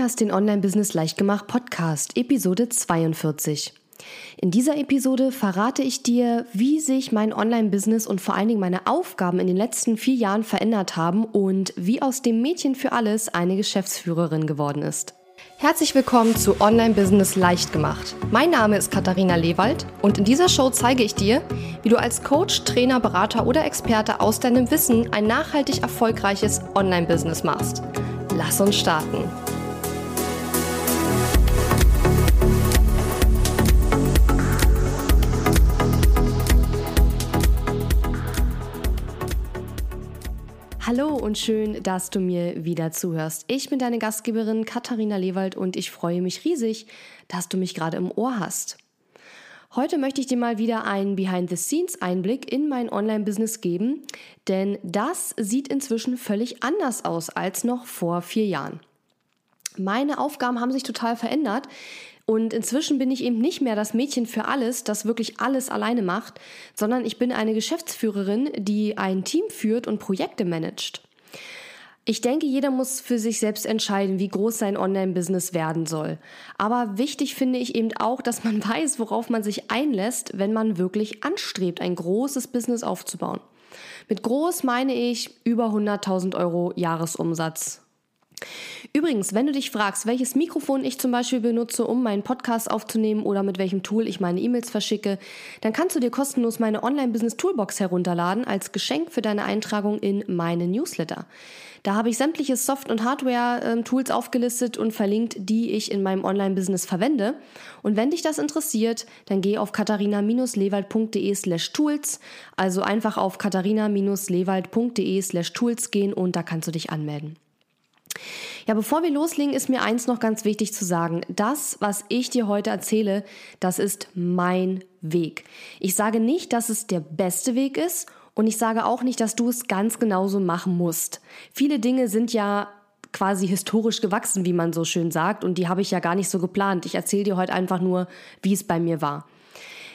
hörst den Online-Business Leichtgemacht Podcast, Episode 42. In dieser Episode verrate ich dir, wie sich mein Online-Business und vor allen Dingen meine Aufgaben in den letzten vier Jahren verändert haben und wie aus dem Mädchen für alles eine Geschäftsführerin geworden ist. Herzlich willkommen zu Online Business leicht gemacht. Mein Name ist Katharina Lewald und in dieser Show zeige ich dir, wie du als Coach, Trainer, Berater oder Experte aus deinem Wissen ein nachhaltig erfolgreiches Online Business machst. Lass uns starten. Hallo und schön, dass du mir wieder zuhörst. Ich bin deine Gastgeberin Katharina Lewald und ich freue mich riesig, dass du mich gerade im Ohr hast. Heute möchte ich dir mal wieder einen Behind-the-Scenes-Einblick in mein Online-Business geben, denn das sieht inzwischen völlig anders aus als noch vor vier Jahren. Meine Aufgaben haben sich total verändert. Und inzwischen bin ich eben nicht mehr das Mädchen für alles, das wirklich alles alleine macht, sondern ich bin eine Geschäftsführerin, die ein Team führt und Projekte managt. Ich denke, jeder muss für sich selbst entscheiden, wie groß sein Online-Business werden soll. Aber wichtig finde ich eben auch, dass man weiß, worauf man sich einlässt, wenn man wirklich anstrebt, ein großes Business aufzubauen. Mit groß meine ich über 100.000 Euro Jahresumsatz Übrigens, wenn du dich fragst, welches Mikrofon ich zum Beispiel benutze, um meinen Podcast aufzunehmen oder mit welchem Tool ich meine E-Mails verschicke, dann kannst du dir kostenlos meine Online-Business-Toolbox herunterladen als Geschenk für deine Eintragung in meine Newsletter. Da habe ich sämtliche Soft- und Hardware-Tools aufgelistet und verlinkt, die ich in meinem Online-Business verwende. Und wenn dich das interessiert, dann geh auf katharina-lewald.de slash tools, also einfach auf katharina-lewald.de slash tools gehen und da kannst du dich anmelden. Ja, bevor wir loslegen, ist mir eins noch ganz wichtig zu sagen. Das, was ich dir heute erzähle, das ist mein Weg. Ich sage nicht, dass es der beste Weg ist und ich sage auch nicht, dass du es ganz genauso machen musst. Viele Dinge sind ja quasi historisch gewachsen, wie man so schön sagt, und die habe ich ja gar nicht so geplant. Ich erzähle dir heute einfach nur, wie es bei mir war.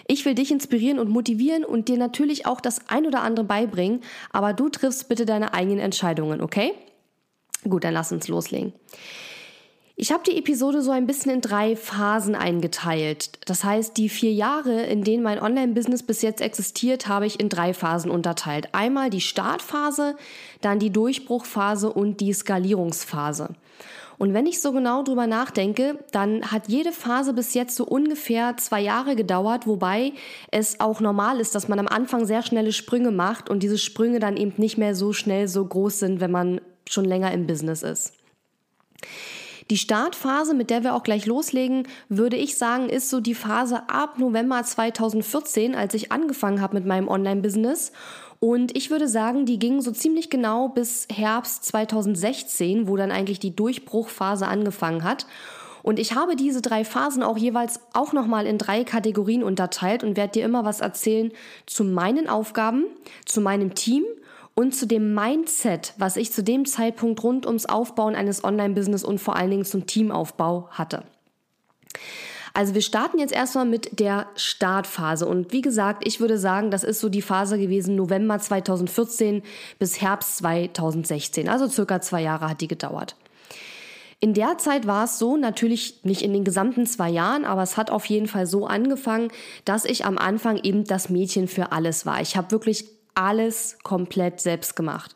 Ich will dich inspirieren und motivieren und dir natürlich auch das ein oder andere beibringen, aber du triffst bitte deine eigenen Entscheidungen, okay? Gut, dann lass uns loslegen. Ich habe die Episode so ein bisschen in drei Phasen eingeteilt. Das heißt, die vier Jahre, in denen mein Online-Business bis jetzt existiert, habe ich in drei Phasen unterteilt. Einmal die Startphase, dann die Durchbruchphase und die Skalierungsphase. Und wenn ich so genau drüber nachdenke, dann hat jede Phase bis jetzt so ungefähr zwei Jahre gedauert, wobei es auch normal ist, dass man am Anfang sehr schnelle Sprünge macht und diese Sprünge dann eben nicht mehr so schnell so groß sind, wenn man schon länger im Business ist. Die Startphase, mit der wir auch gleich loslegen, würde ich sagen, ist so die Phase ab November 2014, als ich angefangen habe mit meinem Online-Business. Und ich würde sagen, die ging so ziemlich genau bis Herbst 2016, wo dann eigentlich die Durchbruchphase angefangen hat. Und ich habe diese drei Phasen auch jeweils auch nochmal in drei Kategorien unterteilt und werde dir immer was erzählen zu meinen Aufgaben, zu meinem Team und zu dem Mindset, was ich zu dem Zeitpunkt rund ums Aufbauen eines Online-Business und vor allen Dingen zum Teamaufbau hatte. Also wir starten jetzt erstmal mit der Startphase. Und wie gesagt, ich würde sagen, das ist so die Phase gewesen November 2014 bis Herbst 2016. Also circa zwei Jahre hat die gedauert. In der Zeit war es so, natürlich nicht in den gesamten zwei Jahren, aber es hat auf jeden Fall so angefangen, dass ich am Anfang eben das Mädchen für alles war. Ich habe wirklich alles komplett selbst gemacht.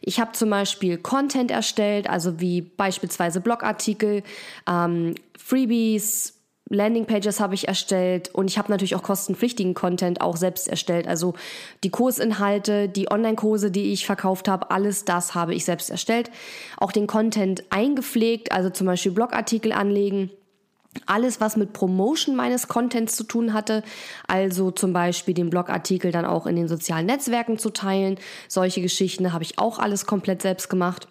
Ich habe zum Beispiel Content erstellt, also wie beispielsweise Blogartikel, ähm, Freebies, Landingpages habe ich erstellt und ich habe natürlich auch kostenpflichtigen Content auch selbst erstellt. Also die Kursinhalte, die Online-Kurse, die ich verkauft habe, alles das habe ich selbst erstellt. Auch den Content eingepflegt, also zum Beispiel Blogartikel anlegen alles, was mit Promotion meines Contents zu tun hatte, also zum Beispiel den Blogartikel dann auch in den sozialen Netzwerken zu teilen, solche Geschichten habe ich auch alles komplett selbst gemacht.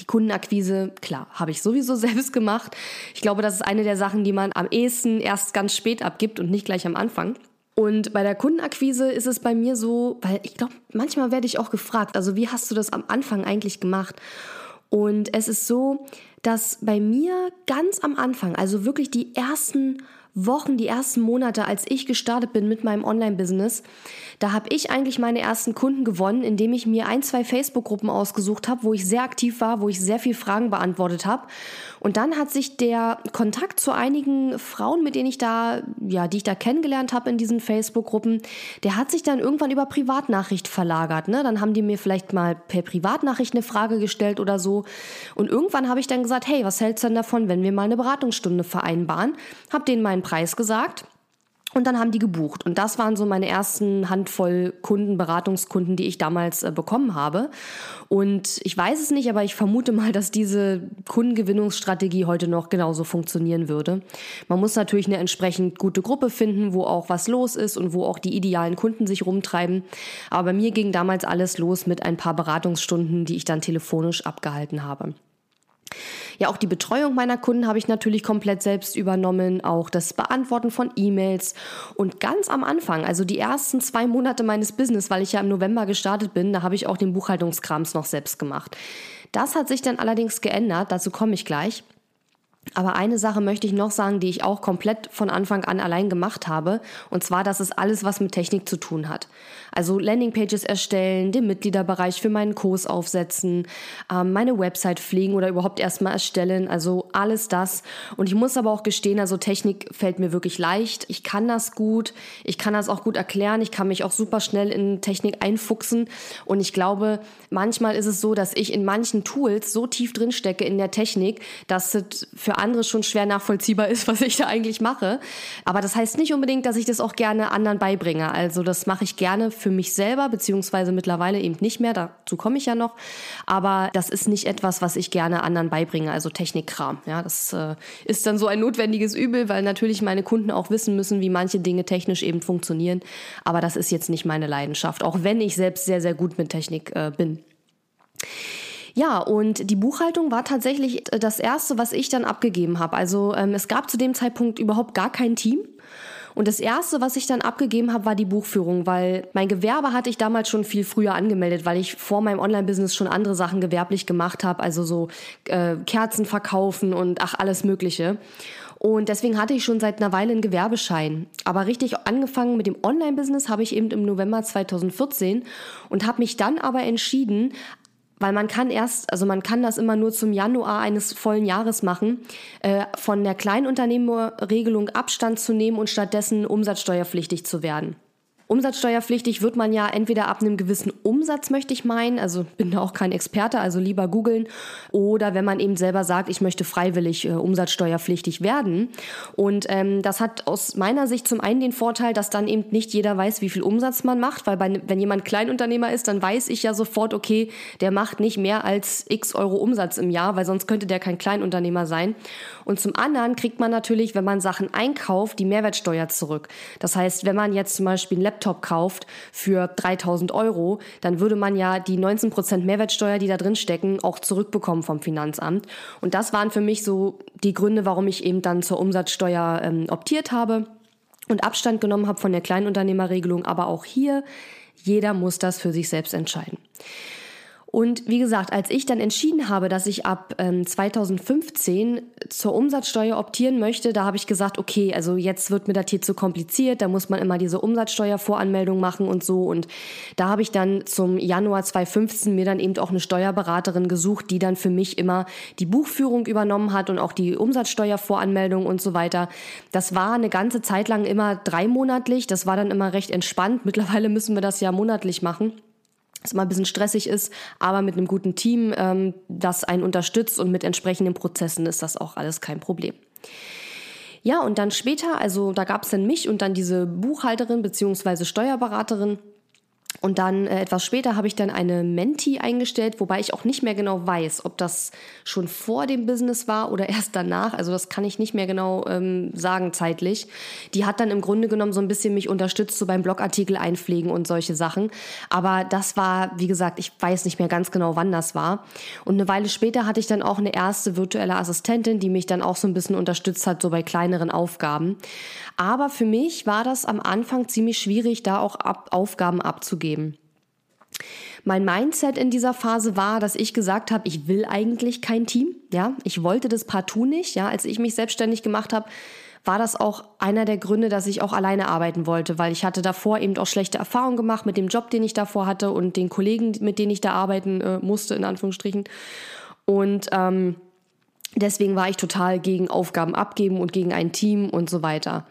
Die Kundenakquise, klar, habe ich sowieso selbst gemacht. Ich glaube, das ist eine der Sachen, die man am ehesten erst ganz spät abgibt und nicht gleich am Anfang. Und bei der Kundenakquise ist es bei mir so, weil ich glaube, manchmal werde ich auch gefragt, also wie hast du das am Anfang eigentlich gemacht? Und es ist so, dass bei mir ganz am Anfang, also wirklich die ersten Wochen, die ersten Monate, als ich gestartet bin mit meinem Online-Business, da habe ich eigentlich meine ersten Kunden gewonnen, indem ich mir ein, zwei Facebook-Gruppen ausgesucht habe, wo ich sehr aktiv war, wo ich sehr viel Fragen beantwortet habe. Und dann hat sich der Kontakt zu einigen Frauen, mit denen ich da, ja, die ich da kennengelernt habe in diesen Facebook-Gruppen, der hat sich dann irgendwann über Privatnachricht verlagert. Ne? Dann haben die mir vielleicht mal per Privatnachricht eine Frage gestellt oder so. Und irgendwann habe ich dann gesagt, hey, was hältst du denn davon, wenn wir mal eine Beratungsstunde vereinbaren? Hab denen meinen Preis gesagt und dann haben die gebucht. Und das waren so meine ersten Handvoll Kunden, Beratungskunden, die ich damals äh, bekommen habe. Und ich weiß es nicht, aber ich vermute mal, dass diese Kundengewinnungsstrategie heute noch genauso funktionieren würde. Man muss natürlich eine entsprechend gute Gruppe finden, wo auch was los ist und wo auch die idealen Kunden sich rumtreiben. Aber bei mir ging damals alles los mit ein paar Beratungsstunden, die ich dann telefonisch abgehalten habe. Ja, auch die Betreuung meiner Kunden habe ich natürlich komplett selbst übernommen, auch das Beantworten von E-Mails und ganz am Anfang, also die ersten zwei Monate meines Business, weil ich ja im November gestartet bin, da habe ich auch den Buchhaltungskrams noch selbst gemacht. Das hat sich dann allerdings geändert, dazu komme ich gleich. Aber eine Sache möchte ich noch sagen, die ich auch komplett von Anfang an allein gemacht habe. Und zwar, dass es alles, was mit Technik zu tun hat. Also Landingpages erstellen, den Mitgliederbereich für meinen Kurs aufsetzen, ähm, meine Website pflegen oder überhaupt erstmal erstellen. Also alles das. Und ich muss aber auch gestehen, also Technik fällt mir wirklich leicht. Ich kann das gut. Ich kann das auch gut erklären. Ich kann mich auch super schnell in Technik einfuchsen. Und ich glaube, manchmal ist es so, dass ich in manchen Tools so tief drin stecke in der Technik, dass es für andere schon schwer nachvollziehbar ist, was ich da eigentlich mache. Aber das heißt nicht unbedingt, dass ich das auch gerne anderen beibringe. Also das mache ich gerne für mich selber, beziehungsweise mittlerweile eben nicht mehr. Dazu komme ich ja noch. Aber das ist nicht etwas, was ich gerne anderen beibringe. Also Technikkram. Ja, das äh, ist dann so ein notwendiges Übel, weil natürlich meine Kunden auch wissen müssen, wie manche Dinge technisch eben funktionieren. Aber das ist jetzt nicht meine Leidenschaft, auch wenn ich selbst sehr, sehr gut mit Technik äh, bin. Ja, und die Buchhaltung war tatsächlich das Erste, was ich dann abgegeben habe. Also ähm, es gab zu dem Zeitpunkt überhaupt gar kein Team. Und das Erste, was ich dann abgegeben habe, war die Buchführung, weil mein Gewerbe hatte ich damals schon viel früher angemeldet, weil ich vor meinem Online-Business schon andere Sachen gewerblich gemacht habe, also so äh, Kerzen verkaufen und ach, alles Mögliche. Und deswegen hatte ich schon seit einer Weile einen Gewerbeschein. Aber richtig angefangen mit dem Online-Business habe ich eben im November 2014 und habe mich dann aber entschieden, weil man kann erst, also man kann das immer nur zum Januar eines vollen Jahres machen, äh, von der Kleinunternehmerregelung Abstand zu nehmen und stattdessen umsatzsteuerpflichtig zu werden. Umsatzsteuerpflichtig wird man ja entweder ab einem gewissen Umsatz, möchte ich meinen, also bin da auch kein Experte, also lieber googeln, oder wenn man eben selber sagt, ich möchte freiwillig äh, umsatzsteuerpflichtig werden. Und ähm, das hat aus meiner Sicht zum einen den Vorteil, dass dann eben nicht jeder weiß, wie viel Umsatz man macht, weil bei, wenn jemand Kleinunternehmer ist, dann weiß ich ja sofort, okay, der macht nicht mehr als x Euro Umsatz im Jahr, weil sonst könnte der kein Kleinunternehmer sein. Und zum anderen kriegt man natürlich, wenn man Sachen einkauft, die Mehrwertsteuer zurück. Das heißt, wenn man jetzt zum Beispiel einen Laptop kauft für 3000 Euro, dann würde man ja die 19% Mehrwertsteuer, die da drin stecken, auch zurückbekommen vom Finanzamt. Und das waren für mich so die Gründe, warum ich eben dann zur Umsatzsteuer ähm, optiert habe und Abstand genommen habe von der Kleinunternehmerregelung. Aber auch hier, jeder muss das für sich selbst entscheiden. Und wie gesagt, als ich dann entschieden habe, dass ich ab ähm, 2015 zur Umsatzsteuer optieren möchte, da habe ich gesagt, okay, also jetzt wird mir das hier zu kompliziert, da muss man immer diese Umsatzsteuervoranmeldung machen und so. Und da habe ich dann zum Januar 2015 mir dann eben auch eine Steuerberaterin gesucht, die dann für mich immer die Buchführung übernommen hat und auch die Umsatzsteuervoranmeldung und so weiter. Das war eine ganze Zeit lang immer dreimonatlich, das war dann immer recht entspannt. Mittlerweile müssen wir das ja monatlich machen was mal ein bisschen stressig ist, aber mit einem guten Team, ähm, das einen unterstützt und mit entsprechenden Prozessen ist das auch alles kein Problem. Ja, und dann später, also da gab es dann mich und dann diese Buchhalterin beziehungsweise Steuerberaterin, und dann äh, etwas später habe ich dann eine Menti eingestellt, wobei ich auch nicht mehr genau weiß, ob das schon vor dem Business war oder erst danach. Also das kann ich nicht mehr genau ähm, sagen zeitlich. Die hat dann im Grunde genommen so ein bisschen mich unterstützt, so beim Blogartikel einpflegen und solche Sachen. Aber das war, wie gesagt, ich weiß nicht mehr ganz genau, wann das war. Und eine Weile später hatte ich dann auch eine erste virtuelle Assistentin, die mich dann auch so ein bisschen unterstützt hat, so bei kleineren Aufgaben. Aber für mich war das am Anfang ziemlich schwierig, da auch ab Aufgaben abzugeben. Mein Mindset in dieser Phase war, dass ich gesagt habe, ich will eigentlich kein Team. Ja, ich wollte das partout nicht. Ja, als ich mich selbstständig gemacht habe, war das auch einer der Gründe, dass ich auch alleine arbeiten wollte, weil ich hatte davor eben auch schlechte Erfahrungen gemacht mit dem Job, den ich davor hatte und den Kollegen, mit denen ich da arbeiten äh, musste, in Anführungsstrichen. Und ähm, deswegen war ich total gegen Aufgaben abgeben und gegen ein Team und so weiter.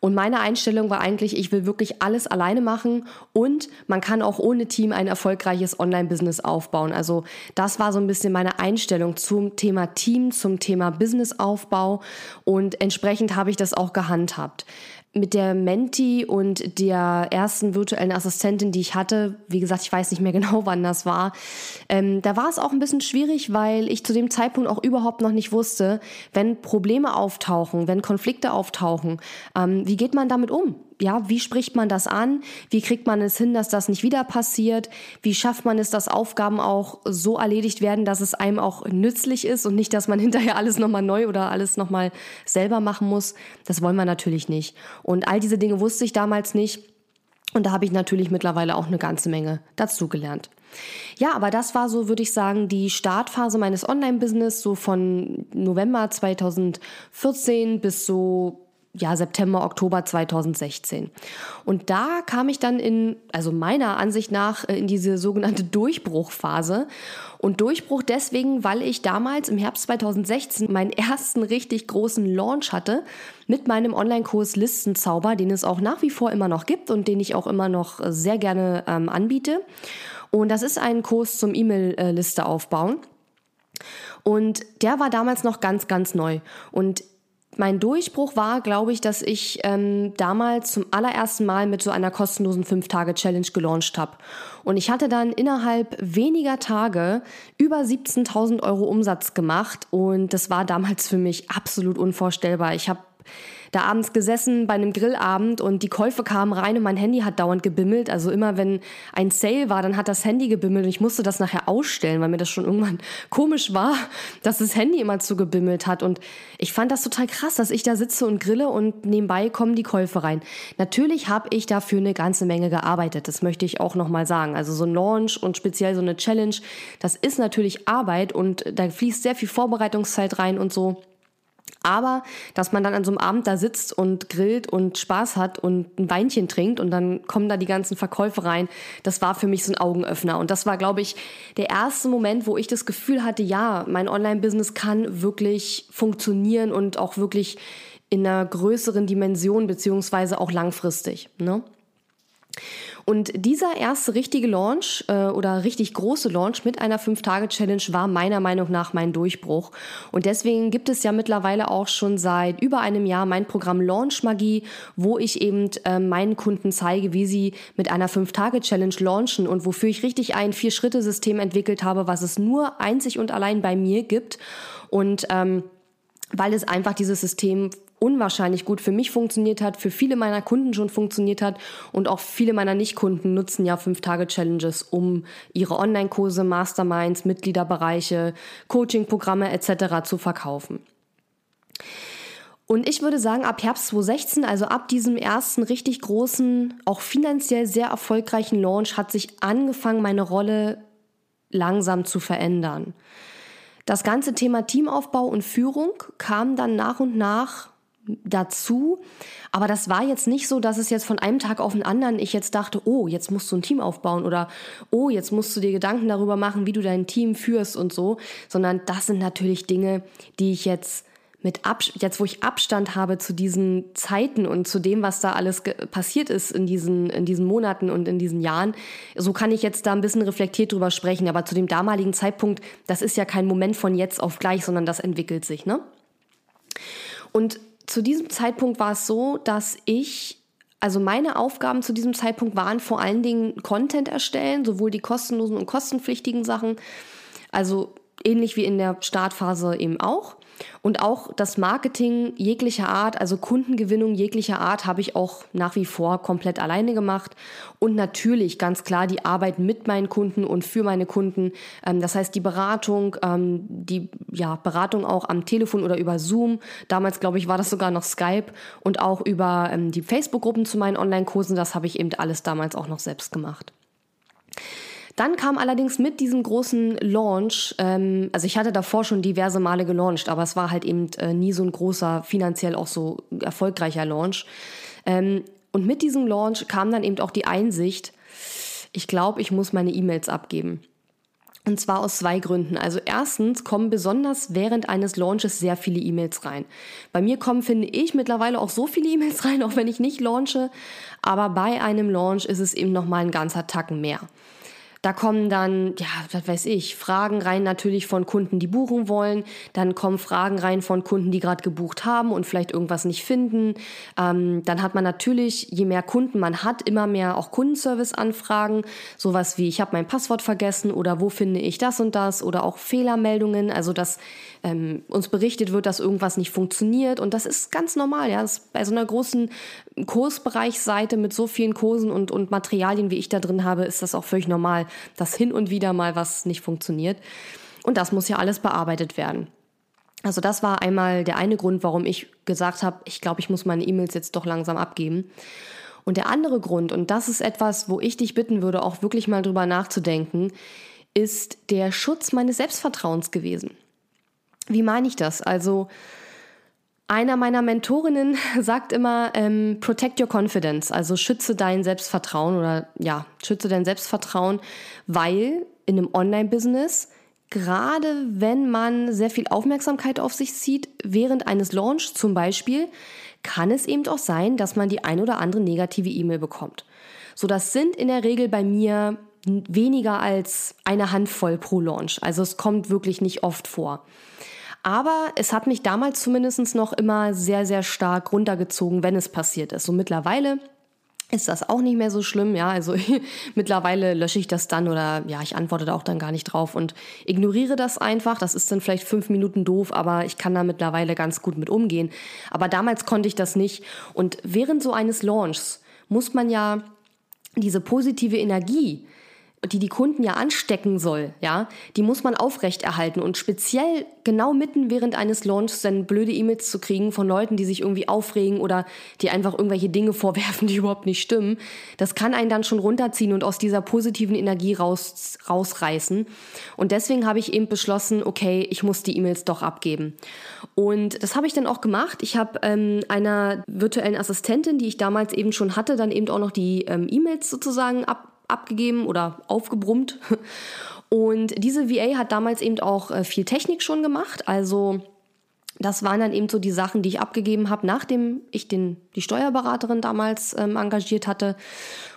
Und meine Einstellung war eigentlich, ich will wirklich alles alleine machen und man kann auch ohne Team ein erfolgreiches Online-Business aufbauen. Also das war so ein bisschen meine Einstellung zum Thema Team, zum Thema Businessaufbau und entsprechend habe ich das auch gehandhabt mit der Menti und der ersten virtuellen Assistentin, die ich hatte, wie gesagt, ich weiß nicht mehr genau, wann das war, ähm, da war es auch ein bisschen schwierig, weil ich zu dem Zeitpunkt auch überhaupt noch nicht wusste, wenn Probleme auftauchen, wenn Konflikte auftauchen, ähm, wie geht man damit um? Ja, wie spricht man das an? Wie kriegt man es hin, dass das nicht wieder passiert? Wie schafft man es, dass Aufgaben auch so erledigt werden, dass es einem auch nützlich ist und nicht, dass man hinterher alles nochmal neu oder alles nochmal selber machen muss? Das wollen wir natürlich nicht. Und all diese Dinge wusste ich damals nicht. Und da habe ich natürlich mittlerweile auch eine ganze Menge dazugelernt. Ja, aber das war so, würde ich sagen, die Startphase meines Online-Business, so von November 2014 bis so ja, September, Oktober 2016. Und da kam ich dann in, also meiner Ansicht nach, äh, in diese sogenannte Durchbruchphase. Und Durchbruch deswegen, weil ich damals im Herbst 2016 meinen ersten richtig großen Launch hatte mit meinem Online-Kurs Listenzauber, den es auch nach wie vor immer noch gibt und den ich auch immer noch sehr gerne ähm, anbiete. Und das ist ein Kurs zum E-Mail-Liste aufbauen. Und der war damals noch ganz, ganz neu. Und mein Durchbruch war, glaube ich, dass ich ähm, damals zum allerersten Mal mit so einer kostenlosen 5-Tage-Challenge gelauncht habe. Und ich hatte dann innerhalb weniger Tage über 17.000 Euro Umsatz gemacht und das war damals für mich absolut unvorstellbar. Ich habe da abends gesessen bei einem Grillabend und die Käufe kamen rein und mein Handy hat dauernd gebimmelt. Also immer wenn ein Sale war, dann hat das Handy gebimmelt und ich musste das nachher ausstellen, weil mir das schon irgendwann komisch war, dass das Handy immer zu gebimmelt hat. Und ich fand das total krass, dass ich da sitze und grille und nebenbei kommen die Käufe rein. Natürlich habe ich dafür eine ganze Menge gearbeitet. Das möchte ich auch nochmal sagen. Also so ein Launch und speziell so eine Challenge, das ist natürlich Arbeit und da fließt sehr viel Vorbereitungszeit rein und so. Aber dass man dann an so einem Abend da sitzt und grillt und Spaß hat und ein Weinchen trinkt und dann kommen da die ganzen Verkäufe rein, das war für mich so ein Augenöffner. Und das war, glaube ich, der erste Moment, wo ich das Gefühl hatte, ja, mein Online-Business kann wirklich funktionieren und auch wirklich in einer größeren Dimension beziehungsweise auch langfristig. Ne? Und dieser erste richtige Launch äh, oder richtig große Launch mit einer 5-Tage-Challenge war meiner Meinung nach mein Durchbruch. Und deswegen gibt es ja mittlerweile auch schon seit über einem Jahr mein Programm Launch Magie, wo ich eben äh, meinen Kunden zeige, wie sie mit einer 5-Tage-Challenge launchen und wofür ich richtig ein Vier-Schritte-System entwickelt habe, was es nur einzig und allein bei mir gibt. Und ähm, weil es einfach dieses System unwahrscheinlich gut für mich funktioniert hat, für viele meiner Kunden schon funktioniert hat und auch viele meiner Nicht-Kunden nutzen ja fünf Tage Challenges, um ihre Online-Kurse, Masterminds, Mitgliederbereiche, Coaching-Programme etc. zu verkaufen. Und ich würde sagen, ab Herbst 2016, also ab diesem ersten richtig großen, auch finanziell sehr erfolgreichen Launch, hat sich angefangen, meine Rolle langsam zu verändern. Das ganze Thema Teamaufbau und Führung kam dann nach und nach dazu. Aber das war jetzt nicht so, dass es jetzt von einem Tag auf den anderen ich jetzt dachte, oh, jetzt musst du ein Team aufbauen oder oh, jetzt musst du dir Gedanken darüber machen, wie du dein Team führst und so, sondern das sind natürlich Dinge, die ich jetzt mit Ab jetzt wo ich Abstand habe zu diesen Zeiten und zu dem, was da alles passiert ist in diesen, in diesen Monaten und in diesen Jahren, so kann ich jetzt da ein bisschen reflektiert drüber sprechen. Aber zu dem damaligen Zeitpunkt, das ist ja kein Moment von jetzt auf gleich, sondern das entwickelt sich, ne? Und zu diesem Zeitpunkt war es so, dass ich, also meine Aufgaben zu diesem Zeitpunkt waren vor allen Dingen Content erstellen, sowohl die kostenlosen und kostenpflichtigen Sachen, also ähnlich wie in der Startphase eben auch. Und auch das Marketing jeglicher Art, also Kundengewinnung jeglicher Art, habe ich auch nach wie vor komplett alleine gemacht. Und natürlich ganz klar die Arbeit mit meinen Kunden und für meine Kunden. Ähm, das heißt die Beratung, ähm, die ja, Beratung auch am Telefon oder über Zoom. Damals, glaube ich, war das sogar noch Skype und auch über ähm, die Facebook-Gruppen zu meinen Online-Kursen. Das habe ich eben alles damals auch noch selbst gemacht. Dann kam allerdings mit diesem großen Launch, ähm, also ich hatte davor schon diverse Male gelauncht, aber es war halt eben äh, nie so ein großer, finanziell auch so erfolgreicher Launch. Ähm, und mit diesem Launch kam dann eben auch die Einsicht, ich glaube, ich muss meine E-Mails abgeben. Und zwar aus zwei Gründen. Also erstens kommen besonders während eines Launches sehr viele E-Mails rein. Bei mir kommen, finde ich, mittlerweile auch so viele E-Mails rein, auch wenn ich nicht launche. Aber bei einem Launch ist es eben nochmal ein ganzer Tacken mehr. Da kommen dann, ja, was weiß ich, Fragen rein natürlich von Kunden, die buchen wollen. Dann kommen Fragen rein von Kunden, die gerade gebucht haben und vielleicht irgendwas nicht finden. Ähm, dann hat man natürlich, je mehr Kunden man hat, immer mehr auch Kundenservice-Anfragen. Sowas wie, ich habe mein Passwort vergessen oder wo finde ich das und das oder auch Fehlermeldungen. Also, dass ähm, uns berichtet wird, dass irgendwas nicht funktioniert. Und das ist ganz normal, ja. Bei so einer großen Kursbereichsseite mit so vielen Kursen und, und Materialien, wie ich da drin habe, ist das auch völlig normal, dass hin und wieder mal was nicht funktioniert. Und das muss ja alles bearbeitet werden. Also das war einmal der eine Grund, warum ich gesagt habe, ich glaube, ich muss meine E-Mails jetzt doch langsam abgeben. Und der andere Grund, und das ist etwas, wo ich dich bitten würde, auch wirklich mal drüber nachzudenken, ist der Schutz meines Selbstvertrauens gewesen. Wie meine ich das? Also einer meiner Mentorinnen sagt immer, ähm, protect your confidence, also schütze dein Selbstvertrauen oder ja, schütze dein Selbstvertrauen, weil in einem Online-Business, gerade wenn man sehr viel Aufmerksamkeit auf sich zieht, während eines Launch zum Beispiel, kann es eben auch sein, dass man die ein oder andere negative E-Mail bekommt. So, das sind in der Regel bei mir weniger als eine Handvoll pro Launch. Also es kommt wirklich nicht oft vor. Aber es hat mich damals zumindest noch immer sehr, sehr stark runtergezogen, wenn es passiert ist. So mittlerweile ist das auch nicht mehr so schlimm, ja. Also mittlerweile lösche ich das dann oder ja, ich antworte da auch dann gar nicht drauf und ignoriere das einfach. Das ist dann vielleicht fünf Minuten doof, aber ich kann da mittlerweile ganz gut mit umgehen. Aber damals konnte ich das nicht. Und während so eines Launchs muss man ja diese positive Energie, die die Kunden ja anstecken soll, ja, die muss man aufrechterhalten und speziell genau mitten während eines Launches dann blöde E-Mails zu kriegen von Leuten, die sich irgendwie aufregen oder die einfach irgendwelche Dinge vorwerfen, die überhaupt nicht stimmen, das kann einen dann schon runterziehen und aus dieser positiven Energie raus, rausreißen. Und deswegen habe ich eben beschlossen, okay, ich muss die E-Mails doch abgeben. Und das habe ich dann auch gemacht. Ich habe ähm, einer virtuellen Assistentin, die ich damals eben schon hatte, dann eben auch noch die ähm, E-Mails sozusagen ab abgegeben oder aufgebrummt. Und diese VA hat damals eben auch äh, viel Technik schon gemacht. Also das waren dann eben so die Sachen, die ich abgegeben habe, nachdem ich den, die Steuerberaterin damals ähm, engagiert hatte.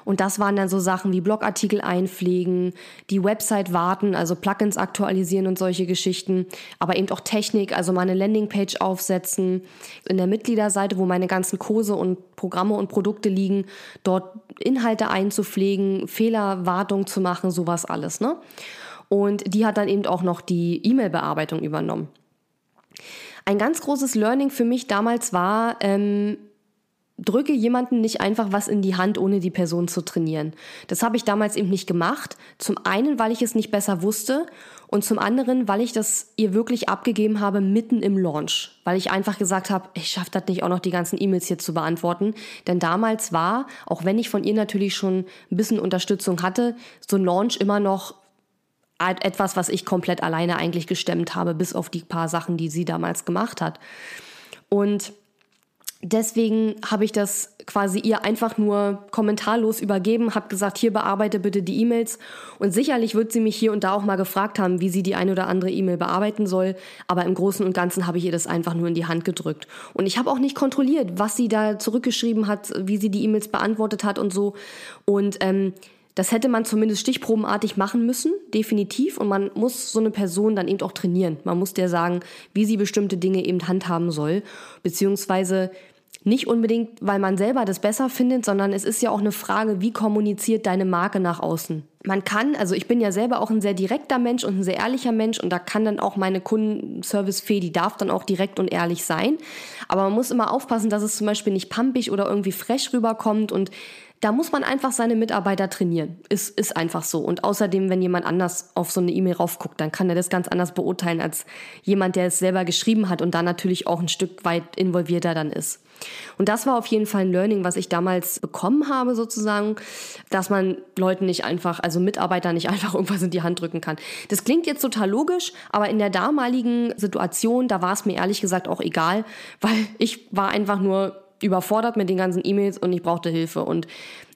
Und das waren dann so Sachen wie Blogartikel einpflegen, die Website warten, also Plugins aktualisieren und solche Geschichten, aber eben auch Technik, also meine Landingpage aufsetzen, in der Mitgliederseite, wo meine ganzen Kurse und Programme und Produkte liegen, dort Inhalte einzupflegen, Fehlerwartung zu machen, sowas alles. Ne? Und die hat dann eben auch noch die E-Mail-Bearbeitung übernommen. Ein ganz großes Learning für mich damals war, ähm, drücke jemanden nicht einfach was in die Hand, ohne die Person zu trainieren. Das habe ich damals eben nicht gemacht. Zum einen, weil ich es nicht besser wusste und zum anderen, weil ich das ihr wirklich abgegeben habe mitten im Launch, weil ich einfach gesagt habe, ich schaffe das nicht auch noch die ganzen E-Mails hier zu beantworten, denn damals war, auch wenn ich von ihr natürlich schon ein bisschen Unterstützung hatte, so ein Launch immer noch etwas, was ich komplett alleine eigentlich gestemmt habe, bis auf die paar Sachen, die sie damals gemacht hat. Und deswegen habe ich das quasi ihr einfach nur kommentarlos übergeben, habe gesagt, hier bearbeite bitte die E-Mails. Und sicherlich wird sie mich hier und da auch mal gefragt haben, wie sie die eine oder andere E-Mail bearbeiten soll. Aber im Großen und Ganzen habe ich ihr das einfach nur in die Hand gedrückt. Und ich habe auch nicht kontrolliert, was sie da zurückgeschrieben hat, wie sie die E-Mails beantwortet hat und so. Und ähm, das hätte man zumindest stichprobenartig machen müssen, definitiv. Und man muss so eine Person dann eben auch trainieren. Man muss der sagen, wie sie bestimmte Dinge eben handhaben soll. Beziehungsweise nicht unbedingt, weil man selber das besser findet, sondern es ist ja auch eine Frage, wie kommuniziert deine Marke nach außen. Man kann, also ich bin ja selber auch ein sehr direkter Mensch und ein sehr ehrlicher Mensch und da kann dann auch meine Kundenservice-Fee, die darf dann auch direkt und ehrlich sein. Aber man muss immer aufpassen, dass es zum Beispiel nicht pampig oder irgendwie frech rüberkommt und da muss man einfach seine Mitarbeiter trainieren. Ist, ist einfach so. Und außerdem, wenn jemand anders auf so eine E-Mail raufguckt, dann kann er das ganz anders beurteilen als jemand, der es selber geschrieben hat und da natürlich auch ein Stück weit involvierter dann ist. Und das war auf jeden Fall ein Learning, was ich damals bekommen habe, sozusagen, dass man Leuten nicht einfach, also Mitarbeitern nicht einfach irgendwas in die Hand drücken kann. Das klingt jetzt total logisch, aber in der damaligen Situation, da war es mir ehrlich gesagt auch egal, weil ich war einfach nur überfordert mit den ganzen E-Mails und ich brauchte Hilfe. Und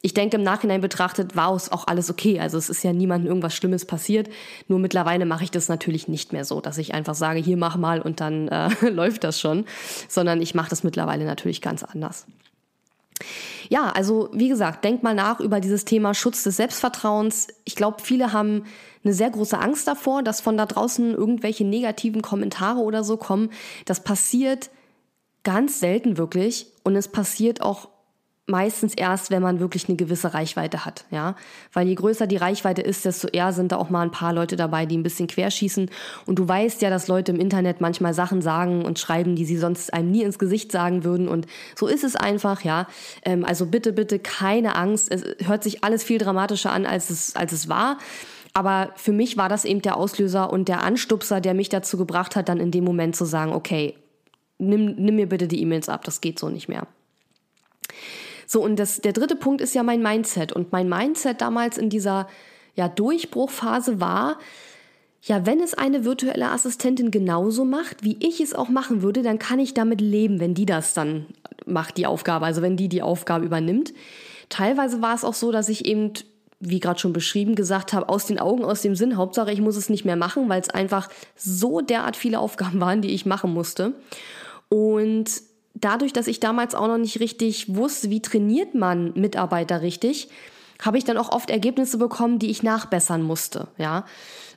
ich denke, im Nachhinein betrachtet war es auch alles okay. Also es ist ja niemandem irgendwas Schlimmes passiert. Nur mittlerweile mache ich das natürlich nicht mehr so, dass ich einfach sage, hier mach mal und dann äh, läuft das schon. Sondern ich mache das mittlerweile natürlich ganz anders. Ja, also wie gesagt, denk mal nach über dieses Thema Schutz des Selbstvertrauens. Ich glaube, viele haben eine sehr große Angst davor, dass von da draußen irgendwelche negativen Kommentare oder so kommen. Das passiert ganz selten wirklich und es passiert auch meistens erst, wenn man wirklich eine gewisse Reichweite hat, ja. Weil je größer die Reichweite ist, desto eher sind da auch mal ein paar Leute dabei, die ein bisschen querschießen. Und du weißt ja, dass Leute im Internet manchmal Sachen sagen und schreiben, die sie sonst einem nie ins Gesicht sagen würden. Und so ist es einfach, ja. Ähm, also bitte, bitte keine Angst. Es hört sich alles viel dramatischer an, als es, als es war. Aber für mich war das eben der Auslöser und der Anstupser, der mich dazu gebracht hat, dann in dem Moment zu sagen, okay, nimm, nimm mir bitte die E-Mails ab, das geht so nicht mehr. So, und das, der dritte Punkt ist ja mein Mindset. Und mein Mindset damals in dieser ja, Durchbruchphase war, ja, wenn es eine virtuelle Assistentin genauso macht, wie ich es auch machen würde, dann kann ich damit leben, wenn die das dann macht, die Aufgabe, also wenn die die Aufgabe übernimmt. Teilweise war es auch so, dass ich eben, wie gerade schon beschrieben, gesagt habe, aus den Augen, aus dem Sinn, Hauptsache ich muss es nicht mehr machen, weil es einfach so derart viele Aufgaben waren, die ich machen musste. Und dadurch, dass ich damals auch noch nicht richtig wusste, wie trainiert man Mitarbeiter richtig, habe ich dann auch oft Ergebnisse bekommen, die ich nachbessern musste, ja.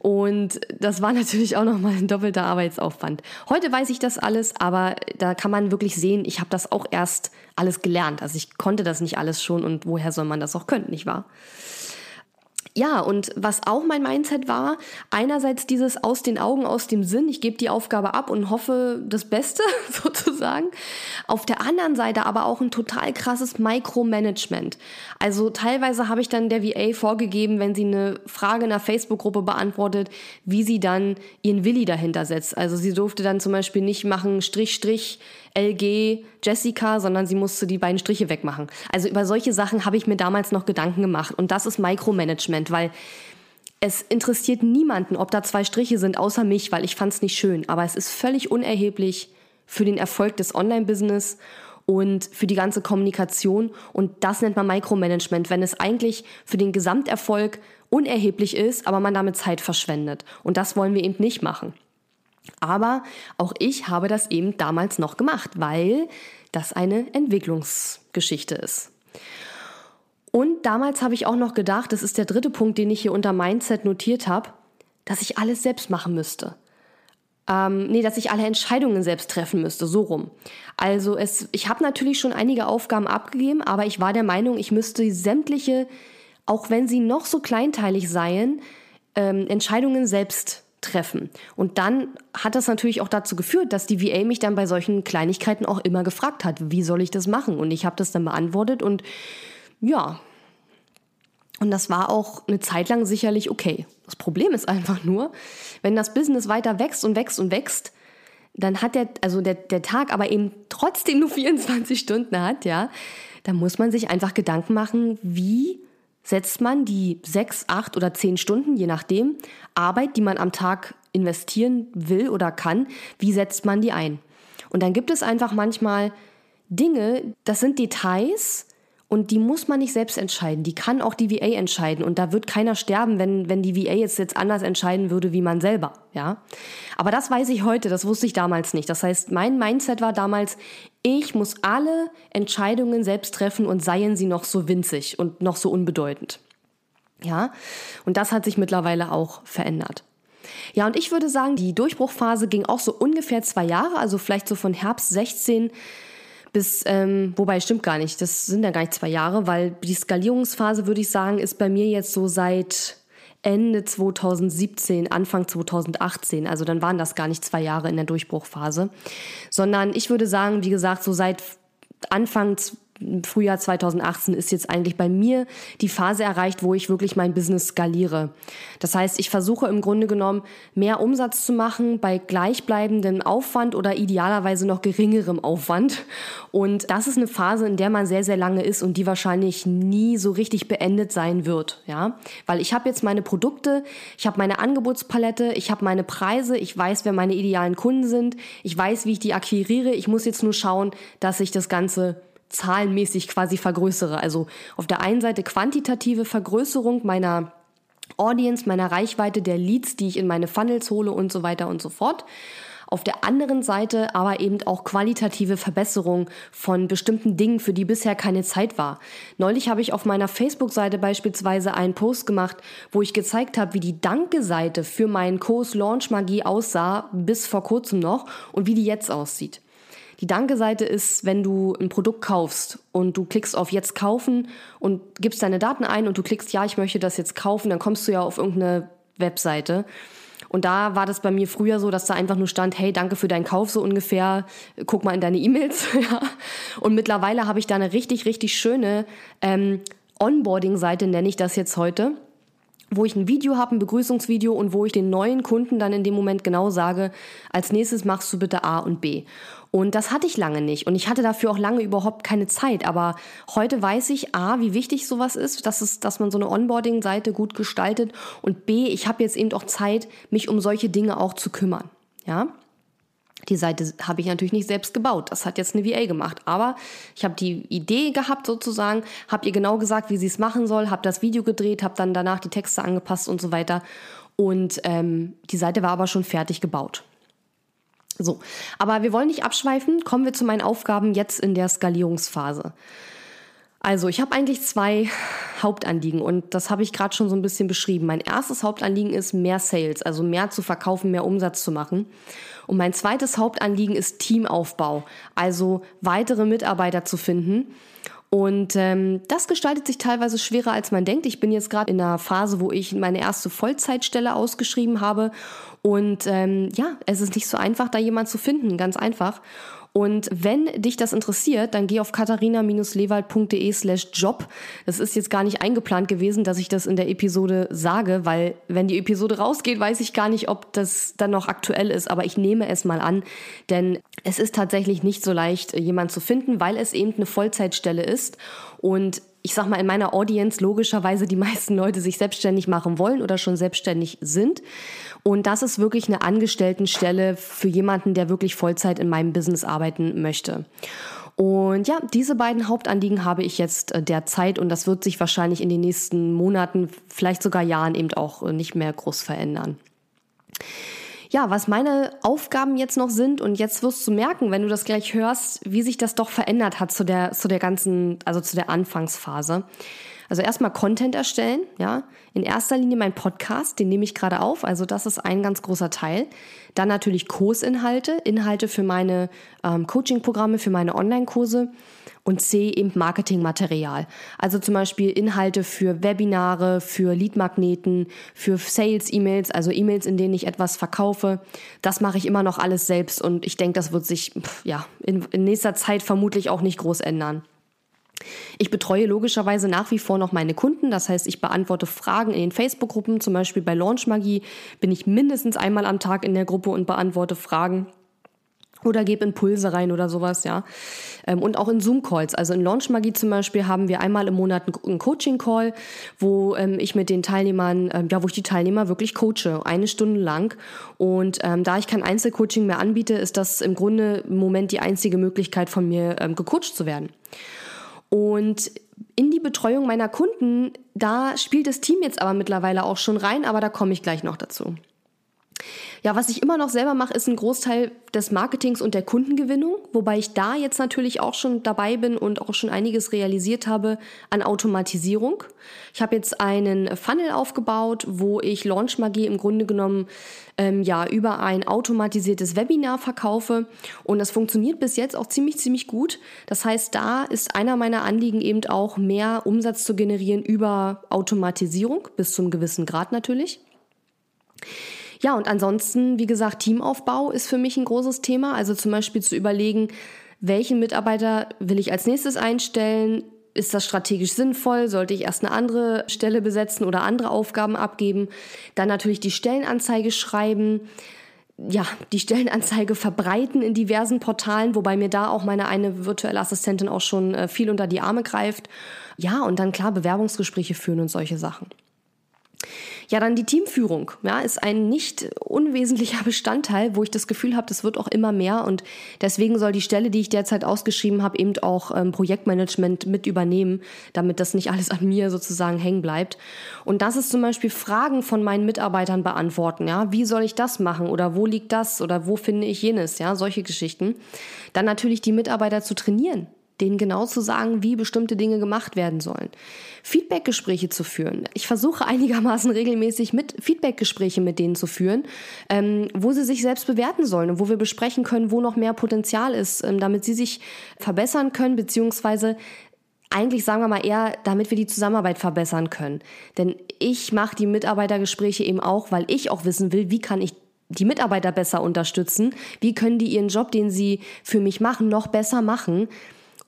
Und das war natürlich auch nochmal ein doppelter Arbeitsaufwand. Heute weiß ich das alles, aber da kann man wirklich sehen, ich habe das auch erst alles gelernt. Also ich konnte das nicht alles schon und woher soll man das auch können, nicht wahr? Ja, und was auch mein Mindset war, einerseits dieses aus den Augen, aus dem Sinn, ich gebe die Aufgabe ab und hoffe das Beste sozusagen. Auf der anderen Seite aber auch ein total krasses Micromanagement. Also teilweise habe ich dann der VA vorgegeben, wenn sie eine Frage in einer Facebook-Gruppe beantwortet, wie sie dann ihren Willi dahinter setzt. Also sie durfte dann zum Beispiel nicht machen Strich, Strich, LG Jessica, sondern sie musste die beiden Striche wegmachen. Also über solche Sachen habe ich mir damals noch Gedanken gemacht. Und das ist Micromanagement, weil es interessiert niemanden, ob da zwei Striche sind, außer mich, weil ich fand es nicht schön. Aber es ist völlig unerheblich für den Erfolg des Online-Business und für die ganze Kommunikation. Und das nennt man Micromanagement, wenn es eigentlich für den Gesamterfolg unerheblich ist, aber man damit Zeit verschwendet. Und das wollen wir eben nicht machen. Aber auch ich habe das eben damals noch gemacht, weil das eine Entwicklungsgeschichte ist. Und damals habe ich auch noch gedacht, das ist der dritte Punkt, den ich hier unter Mindset notiert habe, dass ich alles selbst machen müsste. Ähm, nee, dass ich alle Entscheidungen selbst treffen müsste, so rum. Also es, ich habe natürlich schon einige Aufgaben abgegeben, aber ich war der Meinung, ich müsste sämtliche, auch wenn sie noch so kleinteilig seien, ähm, Entscheidungen selbst treffen. Und dann hat das natürlich auch dazu geführt, dass die VA mich dann bei solchen Kleinigkeiten auch immer gefragt hat, wie soll ich das machen? Und ich habe das dann beantwortet und ja. Und das war auch eine Zeit lang sicherlich okay. Das Problem ist einfach nur, wenn das Business weiter wächst und wächst und wächst, dann hat der, also der, der Tag aber eben trotzdem nur 24 Stunden hat, ja, dann muss man sich einfach Gedanken machen, wie setzt man die sechs, acht oder zehn Stunden, je nachdem, Arbeit, die man am Tag investieren will oder kann, wie setzt man die ein? Und dann gibt es einfach manchmal Dinge, das sind Details, und die muss man nicht selbst entscheiden. Die kann auch die VA entscheiden. Und da wird keiner sterben, wenn, wenn die VA jetzt, jetzt anders entscheiden würde wie man selber. Ja. Aber das weiß ich heute. Das wusste ich damals nicht. Das heißt, mein Mindset war damals, ich muss alle Entscheidungen selbst treffen und seien sie noch so winzig und noch so unbedeutend. Ja. Und das hat sich mittlerweile auch verändert. Ja, und ich würde sagen, die Durchbruchphase ging auch so ungefähr zwei Jahre, also vielleicht so von Herbst 16 bis, ähm, wobei stimmt gar nicht, das sind ja gar nicht zwei Jahre, weil die Skalierungsphase, würde ich sagen, ist bei mir jetzt so seit Ende 2017, Anfang 2018. Also dann waren das gar nicht zwei Jahre in der Durchbruchphase, sondern ich würde sagen, wie gesagt, so seit Anfang Frühjahr 2018 ist jetzt eigentlich bei mir die Phase erreicht, wo ich wirklich mein Business skaliere. Das heißt, ich versuche im Grunde genommen mehr Umsatz zu machen bei gleichbleibendem Aufwand oder idealerweise noch geringerem Aufwand. Und das ist eine Phase, in der man sehr, sehr lange ist und die wahrscheinlich nie so richtig beendet sein wird. Ja, weil ich habe jetzt meine Produkte, ich habe meine Angebotspalette, ich habe meine Preise, ich weiß, wer meine idealen Kunden sind, ich weiß, wie ich die akquiriere. Ich muss jetzt nur schauen, dass ich das Ganze zahlenmäßig quasi vergrößere. Also auf der einen Seite quantitative Vergrößerung meiner Audience, meiner Reichweite der Leads, die ich in meine Funnels hole und so weiter und so fort. Auf der anderen Seite aber eben auch qualitative Verbesserung von bestimmten Dingen, für die bisher keine Zeit war. Neulich habe ich auf meiner Facebook-Seite beispielsweise einen Post gemacht, wo ich gezeigt habe, wie die Danke-Seite für meinen Kurs Launch Magie aussah, bis vor kurzem noch, und wie die jetzt aussieht. Die Danke-Seite ist, wenn du ein Produkt kaufst und du klickst auf Jetzt kaufen und gibst deine Daten ein und du klickst, ja, ich möchte das jetzt kaufen, dann kommst du ja auf irgendeine Webseite. Und da war das bei mir früher so, dass da einfach nur stand, hey, danke für deinen Kauf so ungefähr, guck mal in deine E-Mails. und mittlerweile habe ich da eine richtig, richtig schöne ähm, Onboarding-Seite, nenne ich das jetzt heute wo ich ein Video habe, ein Begrüßungsvideo und wo ich den neuen Kunden dann in dem Moment genau sage, als nächstes machst du bitte A und B. Und das hatte ich lange nicht und ich hatte dafür auch lange überhaupt keine Zeit, aber heute weiß ich A, wie wichtig sowas ist, dass es dass man so eine Onboarding Seite gut gestaltet und B, ich habe jetzt eben auch Zeit, mich um solche Dinge auch zu kümmern, ja? Die Seite habe ich natürlich nicht selbst gebaut. Das hat jetzt eine VA gemacht. Aber ich habe die Idee gehabt sozusagen, habe ihr genau gesagt, wie sie es machen soll, habe das Video gedreht, habe dann danach die Texte angepasst und so weiter. Und ähm, die Seite war aber schon fertig gebaut. So, aber wir wollen nicht abschweifen. Kommen wir zu meinen Aufgaben jetzt in der Skalierungsphase. Also, ich habe eigentlich zwei Hauptanliegen und das habe ich gerade schon so ein bisschen beschrieben. Mein erstes Hauptanliegen ist mehr Sales, also mehr zu verkaufen, mehr Umsatz zu machen. Und mein zweites Hauptanliegen ist Teamaufbau, also weitere Mitarbeiter zu finden. Und ähm, das gestaltet sich teilweise schwerer, als man denkt. Ich bin jetzt gerade in einer Phase, wo ich meine erste Vollzeitstelle ausgeschrieben habe. Und ähm, ja, es ist nicht so einfach, da jemand zu finden, ganz einfach. Und wenn dich das interessiert, dann geh auf katharina-lewald.de slash job. Das ist jetzt gar nicht eingeplant gewesen, dass ich das in der Episode sage, weil wenn die Episode rausgeht, weiß ich gar nicht, ob das dann noch aktuell ist. Aber ich nehme es mal an, denn es ist tatsächlich nicht so leicht, jemand zu finden, weil es eben eine Vollzeitstelle ist. Und ich sag mal, in meiner Audience logischerweise die meisten Leute sich selbstständig machen wollen oder schon selbstständig sind. Und das ist wirklich eine Angestelltenstelle für jemanden, der wirklich Vollzeit in meinem Business arbeiten möchte. Und ja, diese beiden Hauptanliegen habe ich jetzt äh, derzeit und das wird sich wahrscheinlich in den nächsten Monaten, vielleicht sogar Jahren eben auch äh, nicht mehr groß verändern. Ja, was meine Aufgaben jetzt noch sind und jetzt wirst du merken, wenn du das gleich hörst, wie sich das doch verändert hat zu der, zu der ganzen, also zu der Anfangsphase. Also erstmal Content erstellen, ja. In erster Linie mein Podcast, den nehme ich gerade auf, also das ist ein ganz großer Teil. Dann natürlich Kursinhalte, Inhalte für meine ähm, Coaching-Programme, für meine Online-Kurse und C eben Marketingmaterial. Also zum Beispiel Inhalte für Webinare, für Leadmagneten, für Sales-E-Mails, also E-Mails, in denen ich etwas verkaufe. Das mache ich immer noch alles selbst und ich denke, das wird sich ja in, in nächster Zeit vermutlich auch nicht groß ändern. Ich betreue logischerweise nach wie vor noch meine Kunden. Das heißt, ich beantworte Fragen in den Facebook-Gruppen. Zum Beispiel bei Launch Magie bin ich mindestens einmal am Tag in der Gruppe und beantworte Fragen oder gebe Impulse rein oder sowas, ja. Ähm, und auch in Zoom-Calls. Also in Launch Magie zum Beispiel haben wir einmal im Monat einen Coaching-Call, wo ähm, ich mit den Teilnehmern, ähm, ja, wo ich die Teilnehmer wirklich coache, eine Stunde lang. Und ähm, da ich kein Einzelcoaching mehr anbiete, ist das im Grunde im Moment die einzige Möglichkeit von mir, ähm, gecoacht zu werden. Und in die Betreuung meiner Kunden, da spielt das Team jetzt aber mittlerweile auch schon rein, aber da komme ich gleich noch dazu. Ja, was ich immer noch selber mache, ist ein Großteil des Marketings und der Kundengewinnung, wobei ich da jetzt natürlich auch schon dabei bin und auch schon einiges realisiert habe an Automatisierung. Ich habe jetzt einen Funnel aufgebaut, wo ich Launch Magie im Grunde genommen ähm, ja über ein automatisiertes Webinar verkaufe und das funktioniert bis jetzt auch ziemlich ziemlich gut. Das heißt, da ist einer meiner Anliegen eben auch mehr Umsatz zu generieren über Automatisierung bis zum gewissen Grad natürlich. Ja, und ansonsten, wie gesagt, Teamaufbau ist für mich ein großes Thema. Also zum Beispiel zu überlegen, welchen Mitarbeiter will ich als nächstes einstellen, ist das strategisch sinnvoll? Sollte ich erst eine andere Stelle besetzen oder andere Aufgaben abgeben? Dann natürlich die Stellenanzeige schreiben. Ja, die Stellenanzeige verbreiten in diversen Portalen, wobei mir da auch meine eine virtuelle Assistentin auch schon äh, viel unter die Arme greift. Ja, und dann klar Bewerbungsgespräche führen und solche Sachen. Ja, dann die Teamführung, ja, ist ein nicht unwesentlicher Bestandteil, wo ich das Gefühl habe, das wird auch immer mehr. Und deswegen soll die Stelle, die ich derzeit ausgeschrieben habe, eben auch ähm, Projektmanagement mit übernehmen, damit das nicht alles an mir sozusagen hängen bleibt. Und das ist zum Beispiel Fragen von meinen Mitarbeitern beantworten, ja, wie soll ich das machen? Oder wo liegt das? Oder wo finde ich jenes, ja, solche Geschichten. Dann natürlich die Mitarbeiter zu trainieren, denen genau zu sagen, wie bestimmte Dinge gemacht werden sollen. Feedbackgespräche zu führen. Ich versuche einigermaßen regelmäßig mit Feedbackgespräche mit denen zu führen, ähm, wo sie sich selbst bewerten sollen und wo wir besprechen können, wo noch mehr Potenzial ist, ähm, damit sie sich verbessern können, beziehungsweise eigentlich sagen wir mal eher, damit wir die Zusammenarbeit verbessern können. Denn ich mache die Mitarbeitergespräche eben auch, weil ich auch wissen will, wie kann ich die Mitarbeiter besser unterstützen, wie können die ihren Job, den sie für mich machen, noch besser machen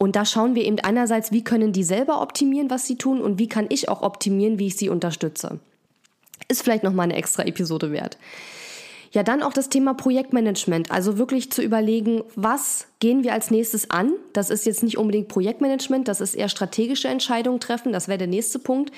und da schauen wir eben einerseits, wie können die selber optimieren, was sie tun und wie kann ich auch optimieren, wie ich sie unterstütze. Ist vielleicht nochmal eine extra Episode wert. Ja, dann auch das Thema Projektmanagement. Also wirklich zu überlegen, was gehen wir als nächstes an? Das ist jetzt nicht unbedingt Projektmanagement, das ist eher strategische Entscheidungen treffen. Das wäre der nächste Punkt.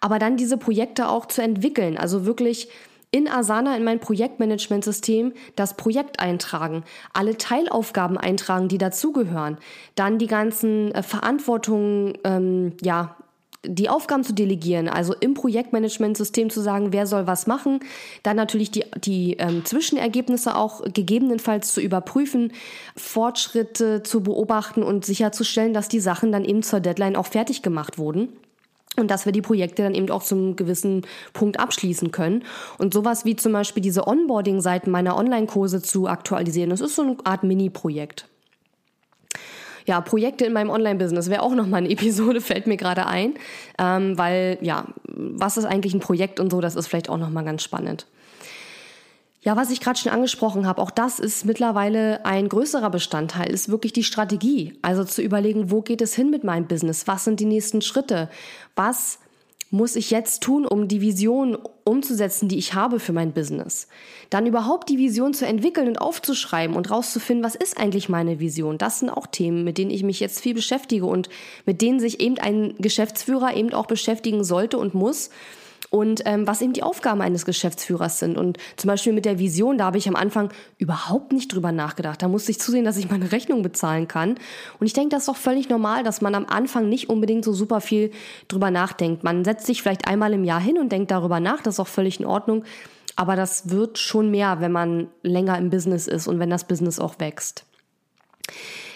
Aber dann diese Projekte auch zu entwickeln. Also wirklich in Asana in mein Projektmanagementsystem das Projekt eintragen, alle Teilaufgaben eintragen, die dazugehören, dann die ganzen äh, Verantwortungen, ähm, ja, die Aufgaben zu delegieren, also im Projektmanagementsystem zu sagen, wer soll was machen, dann natürlich die, die ähm, Zwischenergebnisse auch gegebenenfalls zu überprüfen, Fortschritte zu beobachten und sicherzustellen, dass die Sachen dann eben zur Deadline auch fertig gemacht wurden und dass wir die Projekte dann eben auch zum gewissen Punkt abschließen können. Und sowas wie zum Beispiel diese Onboarding-Seiten meiner Online-Kurse zu aktualisieren, das ist so eine Art Mini-Projekt. Ja, Projekte in meinem Online-Business wäre auch nochmal eine Episode, fällt mir gerade ein, ähm, weil ja, was ist eigentlich ein Projekt und so, das ist vielleicht auch nochmal ganz spannend. Ja, was ich gerade schon angesprochen habe, auch das ist mittlerweile ein größerer Bestandteil, ist wirklich die Strategie. Also zu überlegen, wo geht es hin mit meinem Business? Was sind die nächsten Schritte? Was muss ich jetzt tun, um die Vision umzusetzen, die ich habe für mein Business? Dann überhaupt die Vision zu entwickeln und aufzuschreiben und rauszufinden, was ist eigentlich meine Vision? Das sind auch Themen, mit denen ich mich jetzt viel beschäftige und mit denen sich eben ein Geschäftsführer eben auch beschäftigen sollte und muss und ähm, was eben die Aufgaben eines Geschäftsführers sind. Und zum Beispiel mit der Vision, da habe ich am Anfang überhaupt nicht drüber nachgedacht. Da musste ich zusehen, dass ich meine Rechnung bezahlen kann. Und ich denke, das ist doch völlig normal, dass man am Anfang nicht unbedingt so super viel drüber nachdenkt. Man setzt sich vielleicht einmal im Jahr hin und denkt darüber nach, das ist auch völlig in Ordnung. Aber das wird schon mehr, wenn man länger im Business ist und wenn das Business auch wächst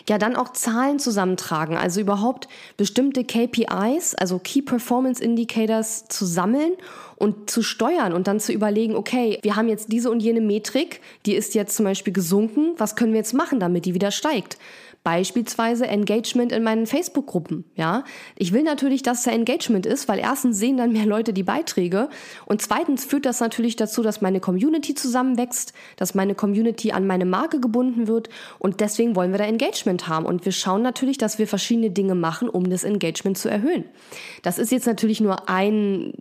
ja dann auch Zahlen zusammentragen, also überhaupt bestimmte KPIs, also Key Performance Indicators zu sammeln und zu steuern und dann zu überlegen, okay, wir haben jetzt diese und jene Metrik, die ist jetzt zum Beispiel gesunken, was können wir jetzt machen, damit die wieder steigt? Beispielsweise Engagement in meinen Facebook-Gruppen. Ja, ich will natürlich, dass da Engagement ist, weil erstens sehen dann mehr Leute die Beiträge und zweitens führt das natürlich dazu, dass meine Community zusammenwächst, dass meine Community an meine Marke gebunden wird und deswegen wollen wir da Engagement haben und wir schauen natürlich, dass wir verschiedene Dinge machen, um das Engagement zu erhöhen. Das ist jetzt natürlich nur ein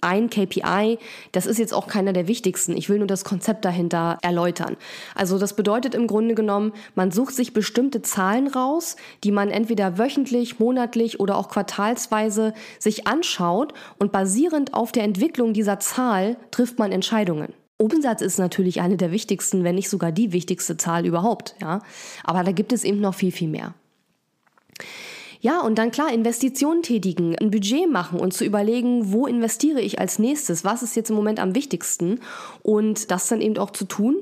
ein KPI, das ist jetzt auch keiner der wichtigsten. Ich will nur das Konzept dahinter erläutern. Also das bedeutet im Grunde genommen, man sucht sich bestimmte Zahlen raus, die man entweder wöchentlich, monatlich oder auch quartalsweise sich anschaut und basierend auf der Entwicklung dieser Zahl trifft man Entscheidungen. Umsatz ist natürlich eine der wichtigsten, wenn nicht sogar die wichtigste Zahl überhaupt, ja. Aber da gibt es eben noch viel, viel mehr. Ja, und dann klar, Investitionen tätigen, ein Budget machen und zu überlegen, wo investiere ich als nächstes, was ist jetzt im Moment am wichtigsten und das dann eben auch zu tun.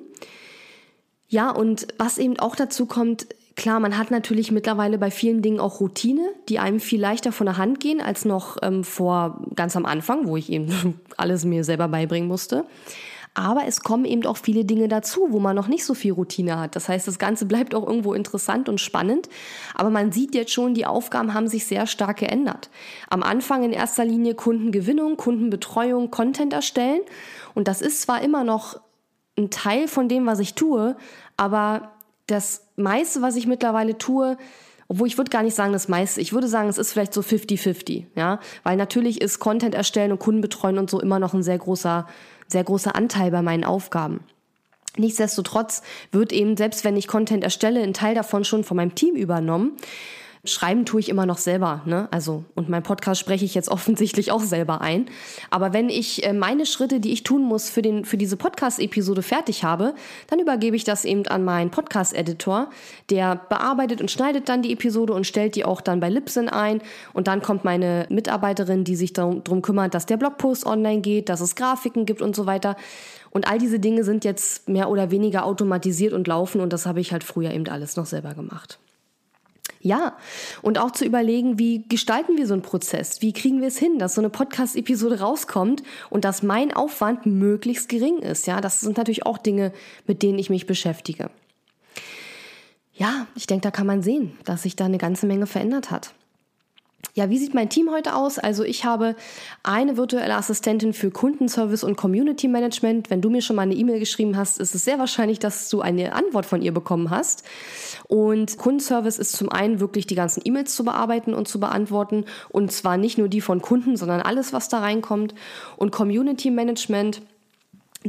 Ja, und was eben auch dazu kommt, Klar, man hat natürlich mittlerweile bei vielen Dingen auch Routine, die einem viel leichter von der Hand gehen als noch ähm, vor ganz am Anfang, wo ich eben alles mir selber beibringen musste. Aber es kommen eben auch viele Dinge dazu, wo man noch nicht so viel Routine hat. Das heißt, das Ganze bleibt auch irgendwo interessant und spannend. Aber man sieht jetzt schon, die Aufgaben haben sich sehr stark geändert. Am Anfang in erster Linie Kundengewinnung, Kundenbetreuung, Content erstellen. Und das ist zwar immer noch ein Teil von dem, was ich tue, aber das meiste, was ich mittlerweile tue, obwohl ich würde gar nicht sagen das meiste, ich würde sagen, es ist vielleicht so 50-50, ja, weil natürlich ist Content erstellen und Kunden betreuen und so immer noch ein sehr großer, sehr großer Anteil bei meinen Aufgaben. Nichtsdestotrotz wird eben, selbst wenn ich Content erstelle, ein Teil davon schon von meinem Team übernommen. Schreiben tue ich immer noch selber, ne? Also, und mein Podcast spreche ich jetzt offensichtlich auch selber ein. Aber wenn ich äh, meine Schritte, die ich tun muss für, den, für diese Podcast-Episode fertig habe, dann übergebe ich das eben an meinen Podcast-Editor. Der bearbeitet und schneidet dann die Episode und stellt die auch dann bei Libsyn ein. Und dann kommt meine Mitarbeiterin, die sich darum, darum kümmert, dass der Blogpost online geht, dass es Grafiken gibt und so weiter. Und all diese Dinge sind jetzt mehr oder weniger automatisiert und laufen und das habe ich halt früher eben alles noch selber gemacht. Ja, und auch zu überlegen, wie gestalten wir so einen Prozess? Wie kriegen wir es hin, dass so eine Podcast-Episode rauskommt und dass mein Aufwand möglichst gering ist? Ja, das sind natürlich auch Dinge, mit denen ich mich beschäftige. Ja, ich denke, da kann man sehen, dass sich da eine ganze Menge verändert hat. Ja, wie sieht mein Team heute aus? Also ich habe eine virtuelle Assistentin für Kundenservice und Community Management. Wenn du mir schon mal eine E-Mail geschrieben hast, ist es sehr wahrscheinlich, dass du eine Antwort von ihr bekommen hast. Und Kundenservice ist zum einen wirklich die ganzen E-Mails zu bearbeiten und zu beantworten. Und zwar nicht nur die von Kunden, sondern alles, was da reinkommt. Und Community Management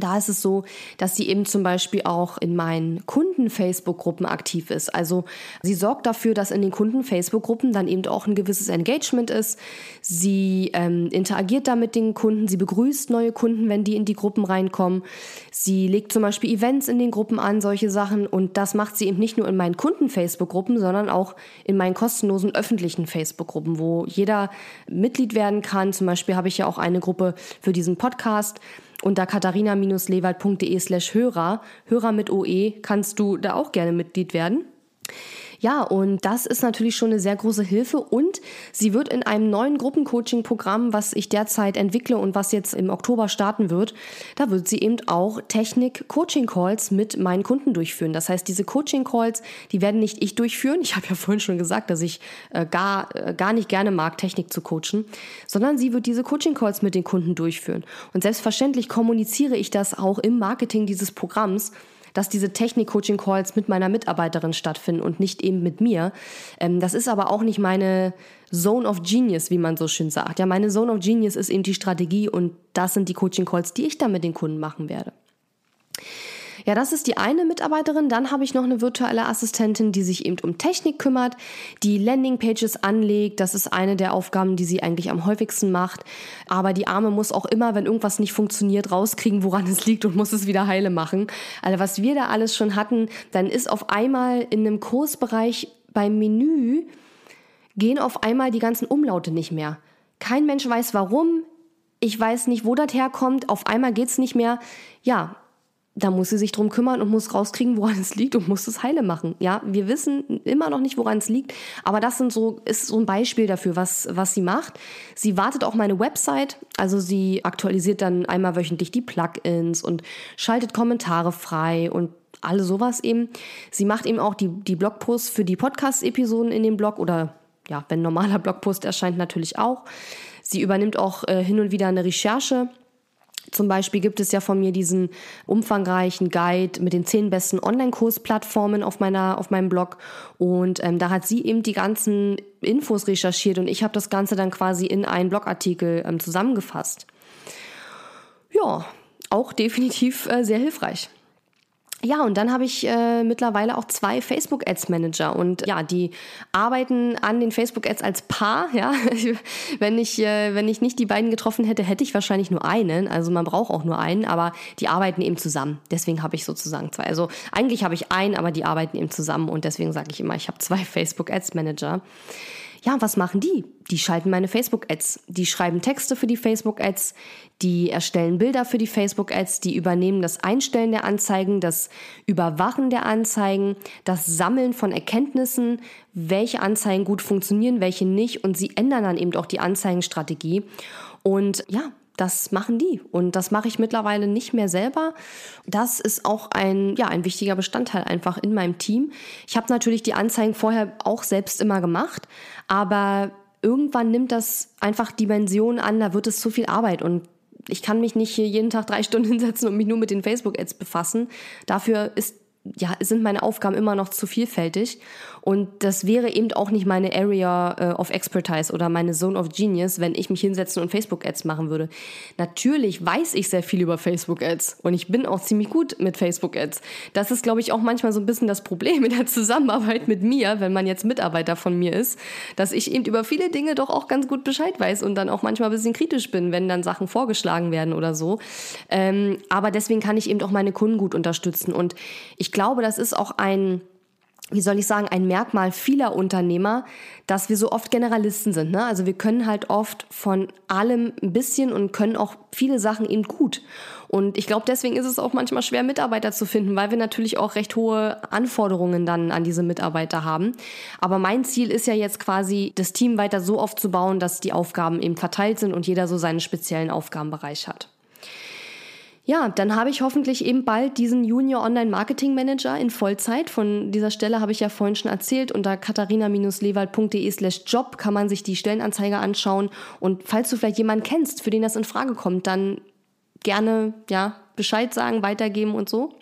da ist es so, dass sie eben zum Beispiel auch in meinen Kunden-Facebook-Gruppen aktiv ist. Also sie sorgt dafür, dass in den Kunden-Facebook-Gruppen dann eben auch ein gewisses Engagement ist. Sie ähm, interagiert da mit den Kunden, sie begrüßt neue Kunden, wenn die in die Gruppen reinkommen. Sie legt zum Beispiel Events in den Gruppen an, solche Sachen. Und das macht sie eben nicht nur in meinen Kunden-Facebook-Gruppen, sondern auch in meinen kostenlosen öffentlichen Facebook-Gruppen, wo jeder Mitglied werden kann. Zum Beispiel habe ich ja auch eine Gruppe für diesen Podcast unter katharina-lewald.de slash Hörer, Hörer mit OE, kannst du da auch gerne Mitglied werden. Ja, und das ist natürlich schon eine sehr große Hilfe und sie wird in einem neuen Gruppencoaching-Programm, was ich derzeit entwickle und was jetzt im Oktober starten wird, da wird sie eben auch Technik-Coaching-Calls mit meinen Kunden durchführen. Das heißt, diese Coaching-Calls, die werden nicht ich durchführen. Ich habe ja vorhin schon gesagt, dass ich äh, gar, äh, gar nicht gerne mag, Technik zu coachen, sondern sie wird diese Coaching-Calls mit den Kunden durchführen. Und selbstverständlich kommuniziere ich das auch im Marketing dieses Programms dass diese Technik-Coaching-Calls mit meiner Mitarbeiterin stattfinden und nicht eben mit mir. Ähm, das ist aber auch nicht meine Zone of Genius, wie man so schön sagt. Ja, meine Zone of Genius ist eben die Strategie und das sind die Coaching-Calls, die ich dann mit den Kunden machen werde. Ja, das ist die eine Mitarbeiterin. Dann habe ich noch eine virtuelle Assistentin, die sich eben um Technik kümmert, die Landingpages anlegt. Das ist eine der Aufgaben, die sie eigentlich am häufigsten macht. Aber die Arme muss auch immer, wenn irgendwas nicht funktioniert, rauskriegen, woran es liegt und muss es wieder heile machen. Also was wir da alles schon hatten, dann ist auf einmal in einem Kursbereich beim Menü gehen auf einmal die ganzen Umlaute nicht mehr. Kein Mensch weiß warum. Ich weiß nicht, wo das herkommt. Auf einmal geht's nicht mehr. Ja, da muss sie sich drum kümmern und muss rauskriegen, woran es liegt und muss es heile machen. Ja, wir wissen immer noch nicht, woran es liegt, aber das sind so, ist so ein Beispiel dafür, was, was sie macht. Sie wartet auch meine Website, also sie aktualisiert dann einmal wöchentlich die Plugins und schaltet Kommentare frei und alle sowas eben. Sie macht eben auch die, die Blogposts für die Podcast-Episoden in dem Blog oder ja, wenn normaler Blogpost erscheint, natürlich auch. Sie übernimmt auch äh, hin und wieder eine Recherche zum Beispiel gibt es ja von mir diesen umfangreichen Guide mit den zehn besten Online-Kursplattformen auf meiner auf meinem Blog und ähm, da hat sie eben die ganzen Infos recherchiert und ich habe das Ganze dann quasi in einen Blogartikel ähm, zusammengefasst. Ja, auch definitiv äh, sehr hilfreich. Ja, und dann habe ich äh, mittlerweile auch zwei Facebook Ads Manager und ja, die arbeiten an den Facebook Ads als Paar, ja. wenn ich äh, wenn ich nicht die beiden getroffen hätte, hätte ich wahrscheinlich nur einen, also man braucht auch nur einen, aber die arbeiten eben zusammen. Deswegen habe ich sozusagen zwei. Also eigentlich habe ich einen, aber die arbeiten eben zusammen und deswegen sage ich immer, ich habe zwei Facebook Ads Manager. Ja, was machen die? Die schalten meine Facebook-Ads. Die schreiben Texte für die Facebook-Ads. Die erstellen Bilder für die Facebook-Ads. Die übernehmen das Einstellen der Anzeigen, das Überwachen der Anzeigen, das Sammeln von Erkenntnissen, welche Anzeigen gut funktionieren, welche nicht. Und sie ändern dann eben auch die Anzeigenstrategie. Und ja, das machen die. Und das mache ich mittlerweile nicht mehr selber. Das ist auch ein, ja, ein wichtiger Bestandteil einfach in meinem Team. Ich habe natürlich die Anzeigen vorher auch selbst immer gemacht, aber irgendwann nimmt das einfach Dimensionen an, da wird es zu viel Arbeit und ich kann mich nicht hier jeden Tag drei Stunden hinsetzen und mich nur mit den Facebook-Ads befassen. Dafür ist ja, sind meine Aufgaben immer noch zu vielfältig. Und das wäre eben auch nicht meine Area äh, of Expertise oder meine Zone of Genius, wenn ich mich hinsetzen und Facebook-Ads machen würde. Natürlich weiß ich sehr viel über Facebook-Ads und ich bin auch ziemlich gut mit Facebook-Ads. Das ist, glaube ich, auch manchmal so ein bisschen das Problem in der Zusammenarbeit mit mir, wenn man jetzt Mitarbeiter von mir ist, dass ich eben über viele Dinge doch auch ganz gut Bescheid weiß und dann auch manchmal ein bisschen kritisch bin, wenn dann Sachen vorgeschlagen werden oder so. Ähm, aber deswegen kann ich eben auch meine Kunden gut unterstützen. Und ich glaube, das ist auch ein wie soll ich sagen, ein Merkmal vieler Unternehmer, dass wir so oft Generalisten sind. Ne? Also wir können halt oft von allem ein bisschen und können auch viele Sachen eben gut. Und ich glaube, deswegen ist es auch manchmal schwer, Mitarbeiter zu finden, weil wir natürlich auch recht hohe Anforderungen dann an diese Mitarbeiter haben. Aber mein Ziel ist ja jetzt quasi, das Team weiter so aufzubauen, dass die Aufgaben eben verteilt sind und jeder so seinen speziellen Aufgabenbereich hat. Ja, dann habe ich hoffentlich eben bald diesen Junior Online Marketing Manager in Vollzeit. Von dieser Stelle habe ich ja vorhin schon erzählt. Unter katharina-lewald.de slash Job kann man sich die Stellenanzeige anschauen. Und falls du vielleicht jemanden kennst, für den das in Frage kommt, dann gerne, ja, Bescheid sagen, weitergeben und so.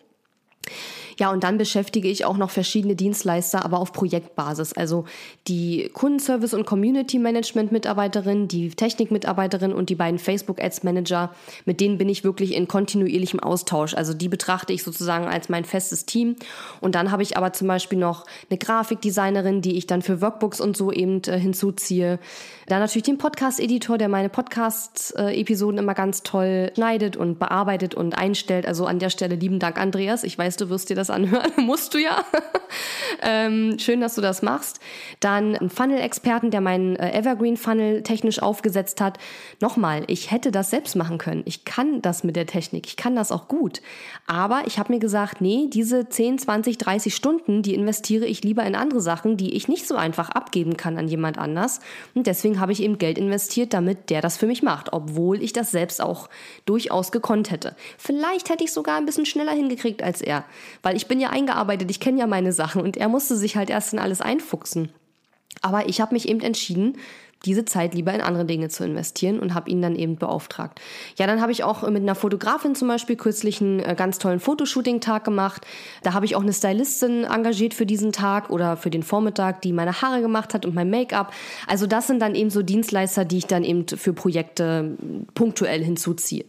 Ja, und dann beschäftige ich auch noch verschiedene Dienstleister, aber auf Projektbasis. Also die Kundenservice- und Community-Management-Mitarbeiterin, die Technik-Mitarbeiterin und die beiden Facebook-Ads-Manager, mit denen bin ich wirklich in kontinuierlichem Austausch. Also die betrachte ich sozusagen als mein festes Team. Und dann habe ich aber zum Beispiel noch eine Grafikdesignerin, die ich dann für Workbooks und so eben äh, hinzuziehe. Dann natürlich den Podcast-Editor, der meine Podcast-Episoden immer ganz toll schneidet und bearbeitet und einstellt. Also an der Stelle lieben Dank, Andreas. Ich weiß, du wirst dir das anhören. Musst du ja. ähm, schön, dass du das machst. Dann ein Funnel-Experten, der meinen äh, Evergreen-Funnel technisch aufgesetzt hat. Nochmal, ich hätte das selbst machen können. Ich kann das mit der Technik. Ich kann das auch gut. Aber ich habe mir gesagt, nee, diese 10, 20, 30 Stunden, die investiere ich lieber in andere Sachen, die ich nicht so einfach abgeben kann an jemand anders. Und deswegen deswegen habe ich eben Geld investiert, damit der das für mich macht, obwohl ich das selbst auch durchaus gekonnt hätte. Vielleicht hätte ich sogar ein bisschen schneller hingekriegt als er, weil ich bin ja eingearbeitet, ich kenne ja meine Sachen und er musste sich halt erst in alles einfuchsen. Aber ich habe mich eben entschieden, diese Zeit lieber in andere Dinge zu investieren und habe ihn dann eben beauftragt. Ja, dann habe ich auch mit einer Fotografin zum Beispiel kürzlich einen äh, ganz tollen Fotoshooting-Tag gemacht. Da habe ich auch eine Stylistin engagiert für diesen Tag oder für den Vormittag, die meine Haare gemacht hat und mein Make-up. Also das sind dann eben so Dienstleister, die ich dann eben für Projekte punktuell hinzuziehe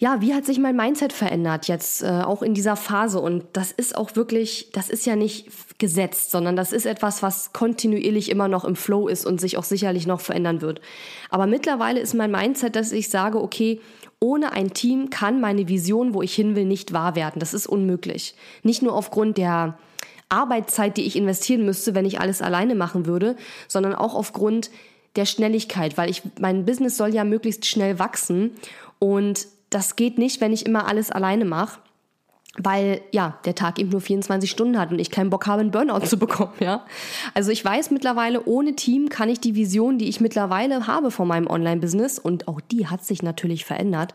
ja, wie hat sich mein Mindset verändert jetzt äh, auch in dieser Phase? Und das ist auch wirklich, das ist ja nicht gesetzt, sondern das ist etwas, was kontinuierlich immer noch im Flow ist und sich auch sicherlich noch verändern wird. Aber mittlerweile ist mein Mindset, dass ich sage, okay, ohne ein Team kann meine Vision, wo ich hin will, nicht wahr werden. Das ist unmöglich. Nicht nur aufgrund der Arbeitszeit, die ich investieren müsste, wenn ich alles alleine machen würde, sondern auch aufgrund der Schnelligkeit, weil ich mein Business soll ja möglichst schnell wachsen und das geht nicht, wenn ich immer alles alleine mache, weil ja, der Tag eben nur 24 Stunden hat und ich keinen Bock habe, einen Burnout zu bekommen, ja. Also ich weiß mittlerweile, ohne Team kann ich die Vision, die ich mittlerweile habe von meinem Online-Business, und auch die hat sich natürlich verändert,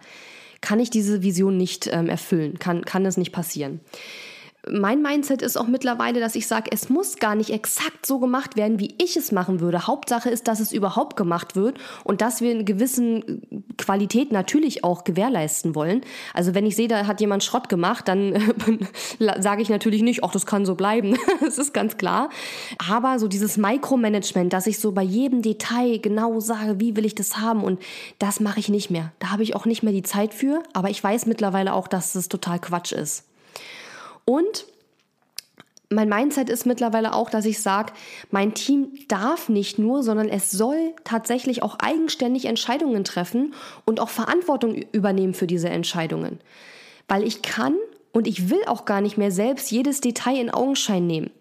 kann ich diese Vision nicht ähm, erfüllen, kann, kann das nicht passieren mein Mindset ist auch mittlerweile, dass ich sage, es muss gar nicht exakt so gemacht werden, wie ich es machen würde. Hauptsache ist, dass es überhaupt gemacht wird und dass wir eine gewisse Qualität natürlich auch gewährleisten wollen. Also wenn ich sehe, da hat jemand Schrott gemacht, dann sage ich natürlich nicht, ach, das kann so bleiben. das ist ganz klar. Aber so dieses Micromanagement, dass ich so bei jedem Detail genau sage, wie will ich das haben und das mache ich nicht mehr. Da habe ich auch nicht mehr die Zeit für, aber ich weiß mittlerweile auch, dass es total Quatsch ist. Und mein Mindset ist mittlerweile auch, dass ich sage, mein Team darf nicht nur, sondern es soll tatsächlich auch eigenständig Entscheidungen treffen und auch Verantwortung übernehmen für diese Entscheidungen. Weil ich kann und ich will auch gar nicht mehr selbst jedes Detail in Augenschein nehmen.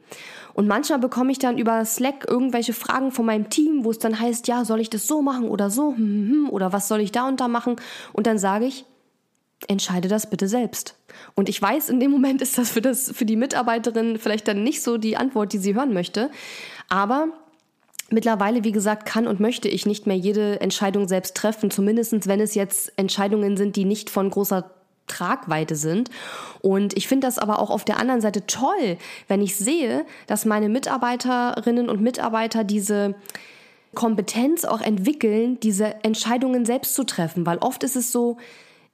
Und manchmal bekomme ich dann über Slack irgendwelche Fragen von meinem Team, wo es dann heißt, ja, soll ich das so machen oder so, hm, hm, hm, oder was soll ich da und da machen? Und dann sage ich, entscheide das bitte selbst. Und ich weiß, in dem Moment ist das für, das für die Mitarbeiterin vielleicht dann nicht so die Antwort, die sie hören möchte. Aber mittlerweile, wie gesagt, kann und möchte ich nicht mehr jede Entscheidung selbst treffen, zumindest wenn es jetzt Entscheidungen sind, die nicht von großer Tragweite sind. Und ich finde das aber auch auf der anderen Seite toll, wenn ich sehe, dass meine Mitarbeiterinnen und Mitarbeiter diese Kompetenz auch entwickeln, diese Entscheidungen selbst zu treffen, weil oft ist es so,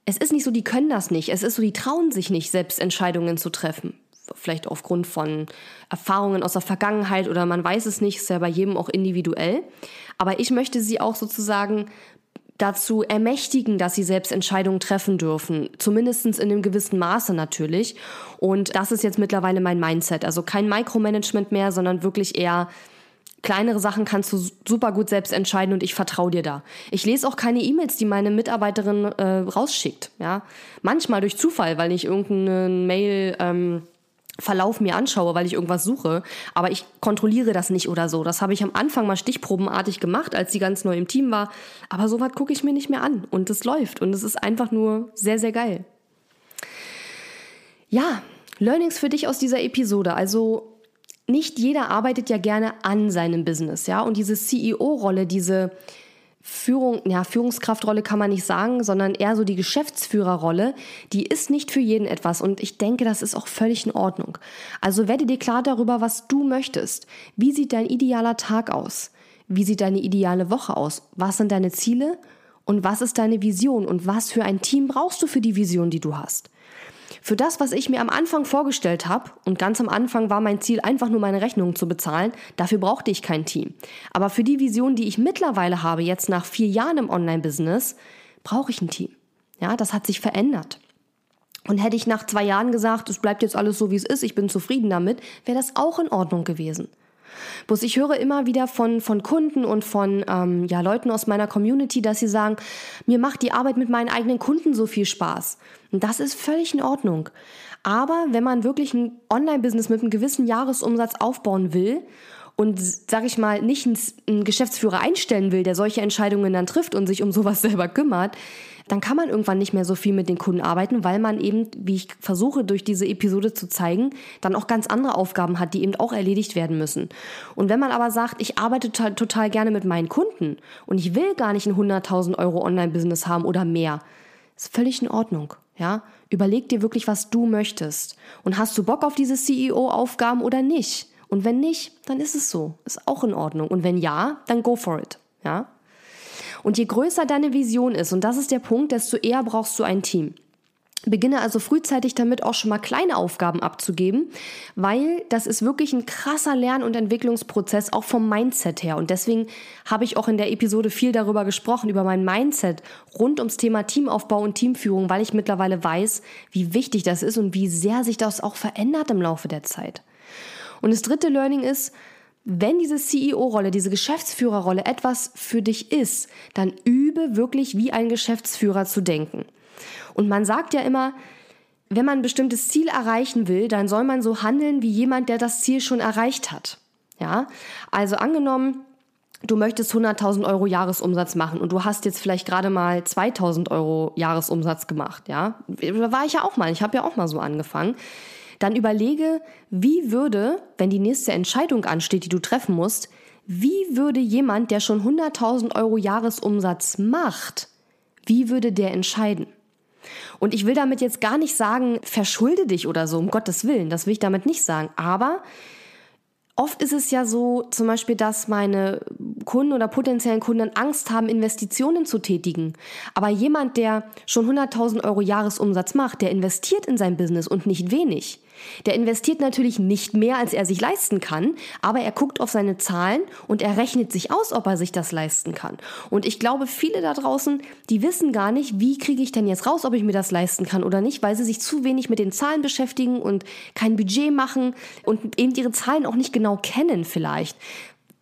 es ist nicht so, die können das nicht. Es ist so, die trauen sich nicht, selbst Entscheidungen zu treffen. Vielleicht aufgrund von Erfahrungen aus der Vergangenheit oder man weiß es nicht, ist ja bei jedem auch individuell. Aber ich möchte sie auch sozusagen dazu ermächtigen, dass sie selbst Entscheidungen treffen dürfen. Zumindest in einem gewissen Maße natürlich. Und das ist jetzt mittlerweile mein Mindset. Also kein Micromanagement mehr, sondern wirklich eher kleinere Sachen kannst du super gut selbst entscheiden und ich vertraue dir da. Ich lese auch keine E-Mails, die meine Mitarbeiterin äh, rausschickt. Ja, manchmal durch Zufall, weil ich irgendeinen Mail ähm, Verlauf mir anschaue, weil ich irgendwas suche, aber ich kontrolliere das nicht oder so. Das habe ich am Anfang mal stichprobenartig gemacht, als sie ganz neu im Team war. Aber sowas gucke ich mir nicht mehr an und es läuft und es ist einfach nur sehr, sehr geil. Ja, Learnings für dich aus dieser Episode. Also nicht jeder arbeitet ja gerne an seinem Business, ja. Und diese CEO-Rolle, diese Führung, ja, Führungskraftrolle kann man nicht sagen, sondern eher so die Geschäftsführerrolle, die ist nicht für jeden etwas und ich denke, das ist auch völlig in Ordnung. Also werde dir klar darüber, was du möchtest. Wie sieht dein idealer Tag aus? Wie sieht deine ideale Woche aus? Was sind deine Ziele? Und was ist deine Vision? Und was für ein Team brauchst du für die Vision, die du hast? Für das, was ich mir am Anfang vorgestellt habe, und ganz am Anfang war mein Ziel einfach nur meine Rechnungen zu bezahlen, dafür brauchte ich kein Team. Aber für die Vision, die ich mittlerweile habe, jetzt nach vier Jahren im Online-Business, brauche ich ein Team. Ja, das hat sich verändert. Und hätte ich nach zwei Jahren gesagt, es bleibt jetzt alles so, wie es ist, ich bin zufrieden damit, wäre das auch in Ordnung gewesen. Bloß ich höre immer wieder von, von Kunden und von ähm, ja, Leuten aus meiner Community, dass sie sagen, mir macht die Arbeit mit meinen eigenen Kunden so viel Spaß. Und das ist völlig in Ordnung. Aber wenn man wirklich ein Online-Business mit einem gewissen Jahresumsatz aufbauen will und, sag ich mal, nicht einen Geschäftsführer einstellen will, der solche Entscheidungen dann trifft und sich um sowas selber kümmert, dann kann man irgendwann nicht mehr so viel mit den Kunden arbeiten, weil man eben, wie ich versuche durch diese Episode zu zeigen, dann auch ganz andere Aufgaben hat, die eben auch erledigt werden müssen. Und wenn man aber sagt, ich arbeite total, total gerne mit meinen Kunden und ich will gar nicht ein 100.000 Euro Online-Business haben oder mehr, ist völlig in Ordnung. Ja, überleg dir wirklich, was du möchtest. Und hast du Bock auf diese CEO-Aufgaben oder nicht? Und wenn nicht, dann ist es so. Ist auch in Ordnung. Und wenn ja, dann go for it. Ja? Und je größer deine Vision ist, und das ist der Punkt, desto eher brauchst du ein Team. Beginne also frühzeitig damit auch schon mal kleine Aufgaben abzugeben, weil das ist wirklich ein krasser Lern- und Entwicklungsprozess, auch vom Mindset her. Und deswegen habe ich auch in der Episode viel darüber gesprochen, über mein Mindset rund ums Thema Teamaufbau und Teamführung, weil ich mittlerweile weiß, wie wichtig das ist und wie sehr sich das auch verändert im Laufe der Zeit. Und das dritte Learning ist, wenn diese CEO-Rolle, diese Geschäftsführerrolle etwas für dich ist, dann übe wirklich wie ein Geschäftsführer zu denken. Und man sagt ja immer, wenn man ein bestimmtes Ziel erreichen will, dann soll man so handeln wie jemand, der das Ziel schon erreicht hat. Ja, also angenommen, du möchtest 100.000 Euro Jahresumsatz machen und du hast jetzt vielleicht gerade mal 2.000 Euro Jahresumsatz gemacht. Ja, da war ich ja auch mal. Ich habe ja auch mal so angefangen dann überlege, wie würde, wenn die nächste Entscheidung ansteht, die du treffen musst, wie würde jemand, der schon 100.000 Euro Jahresumsatz macht, wie würde der entscheiden? Und ich will damit jetzt gar nicht sagen, verschulde dich oder so, um Gottes Willen, das will ich damit nicht sagen. Aber Oft ist es ja so, zum Beispiel, dass meine Kunden oder potenziellen Kunden Angst haben, Investitionen zu tätigen. Aber jemand, der schon 100.000 Euro Jahresumsatz macht, der investiert in sein Business und nicht wenig. Der investiert natürlich nicht mehr, als er sich leisten kann, aber er guckt auf seine Zahlen und er rechnet sich aus, ob er sich das leisten kann. Und ich glaube, viele da draußen, die wissen gar nicht, wie kriege ich denn jetzt raus, ob ich mir das leisten kann oder nicht, weil sie sich zu wenig mit den Zahlen beschäftigen und kein Budget machen und eben ihre Zahlen auch nicht genau kennen vielleicht.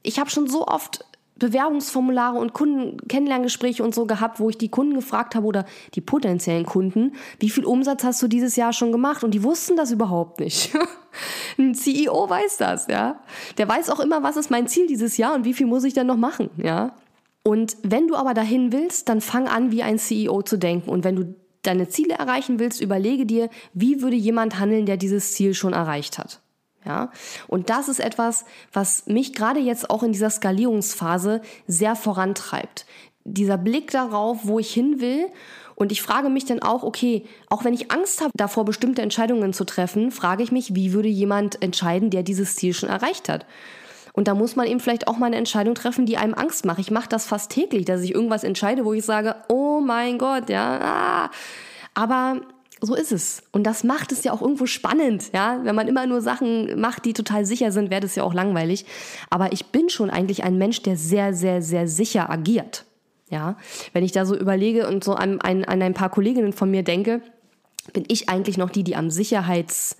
Ich habe schon so oft Bewerbungsformulare und Kundenkennenlerngespräche und so gehabt, wo ich die Kunden gefragt habe oder die potenziellen Kunden, wie viel Umsatz hast du dieses Jahr schon gemacht? Und die wussten das überhaupt nicht. Ein CEO weiß das, ja. Der weiß auch immer, was ist mein Ziel dieses Jahr und wie viel muss ich denn noch machen, ja. Und wenn du aber dahin willst, dann fang an, wie ein CEO zu denken. Und wenn du deine Ziele erreichen willst, überlege dir, wie würde jemand handeln, der dieses Ziel schon erreicht hat. Ja, und das ist etwas, was mich gerade jetzt auch in dieser Skalierungsphase sehr vorantreibt. Dieser Blick darauf, wo ich hin will. Und ich frage mich dann auch, okay, auch wenn ich Angst habe, davor bestimmte Entscheidungen zu treffen, frage ich mich, wie würde jemand entscheiden, der dieses Ziel schon erreicht hat? Und da muss man eben vielleicht auch mal eine Entscheidung treffen, die einem Angst macht. Ich mache das fast täglich, dass ich irgendwas entscheide, wo ich sage, oh mein Gott, ja, ah, Aber so ist es. Und das macht es ja auch irgendwo spannend, ja. Wenn man immer nur Sachen macht, die total sicher sind, wäre das ja auch langweilig. Aber ich bin schon eigentlich ein Mensch, der sehr, sehr, sehr sicher agiert. Ja. Wenn ich da so überlege und so an, an, an ein paar Kolleginnen von mir denke, bin ich eigentlich noch die, die am Sicherheits,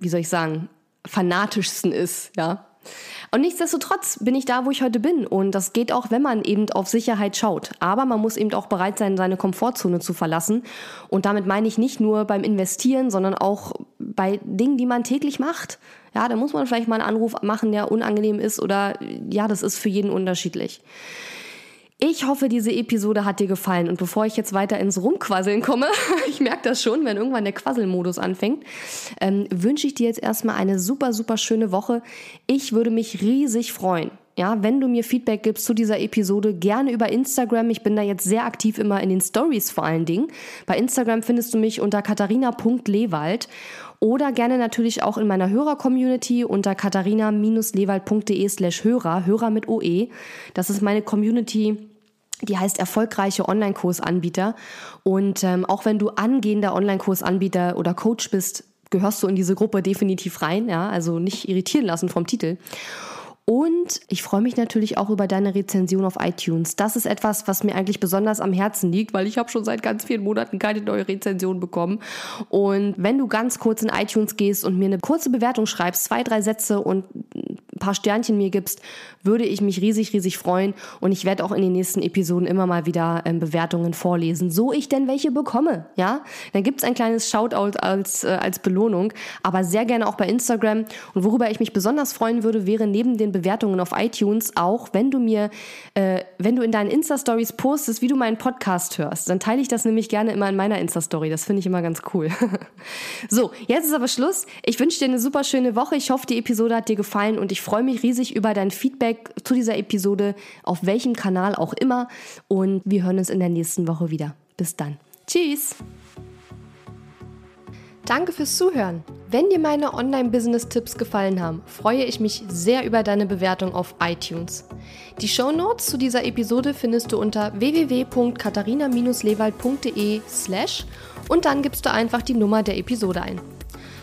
wie soll ich sagen, fanatischsten ist, ja. Und nichtsdestotrotz bin ich da, wo ich heute bin. Und das geht auch, wenn man eben auf Sicherheit schaut. Aber man muss eben auch bereit sein, seine Komfortzone zu verlassen. Und damit meine ich nicht nur beim Investieren, sondern auch bei Dingen, die man täglich macht. Ja, da muss man vielleicht mal einen Anruf machen, der unangenehm ist oder ja, das ist für jeden unterschiedlich. Ich hoffe, diese Episode hat dir gefallen. Und bevor ich jetzt weiter ins Rumquasseln komme, ich merke das schon, wenn irgendwann der Quasselmodus anfängt, ähm, wünsche ich dir jetzt erstmal eine super, super schöne Woche. Ich würde mich riesig freuen. Ja, wenn du mir Feedback gibst zu dieser Episode, gerne über Instagram. Ich bin da jetzt sehr aktiv immer in den Stories vor allen Dingen. Bei Instagram findest du mich unter katharina.lewald oder gerne natürlich auch in meiner Hörer-Community unter katharina-lewald.de slash Hörer, Hörer mit OE. Das ist meine Community, die heißt erfolgreiche Online-Kursanbieter. Und ähm, auch wenn du angehender Online-Kursanbieter oder Coach bist, gehörst du in diese Gruppe definitiv rein. Ja, also nicht irritieren lassen vom Titel. Und ich freue mich natürlich auch über deine Rezension auf iTunes. Das ist etwas, was mir eigentlich besonders am Herzen liegt, weil ich habe schon seit ganz vielen Monaten keine neue Rezension bekommen. Und wenn du ganz kurz in iTunes gehst und mir eine kurze Bewertung schreibst, zwei, drei Sätze und ein paar Sternchen mir gibst, würde ich mich riesig, riesig freuen. Und ich werde auch in den nächsten Episoden immer mal wieder ähm, Bewertungen vorlesen, so ich denn welche bekomme. Ja, dann gibt's ein kleines Shoutout als, äh, als Belohnung, aber sehr gerne auch bei Instagram. Und worüber ich mich besonders freuen würde, wäre neben den Bewertungen auf iTunes auch, wenn du mir, äh, wenn du in deinen Insta-Stories postest, wie du meinen Podcast hörst. Dann teile ich das nämlich gerne immer in meiner Insta-Story. Das finde ich immer ganz cool. so, jetzt ist aber Schluss. Ich wünsche dir eine super schöne Woche. Ich hoffe, die Episode hat dir gefallen und ich freue mich riesig über dein Feedback zu dieser Episode, auf welchem Kanal auch immer. Und wir hören uns in der nächsten Woche wieder. Bis dann. Tschüss. Danke fürs Zuhören. Wenn dir meine Online-Business-Tipps gefallen haben, freue ich mich sehr über deine Bewertung auf iTunes. Die Show Notes zu dieser Episode findest du unter www.katharina-lewald.de slash und dann gibst du einfach die Nummer der Episode ein.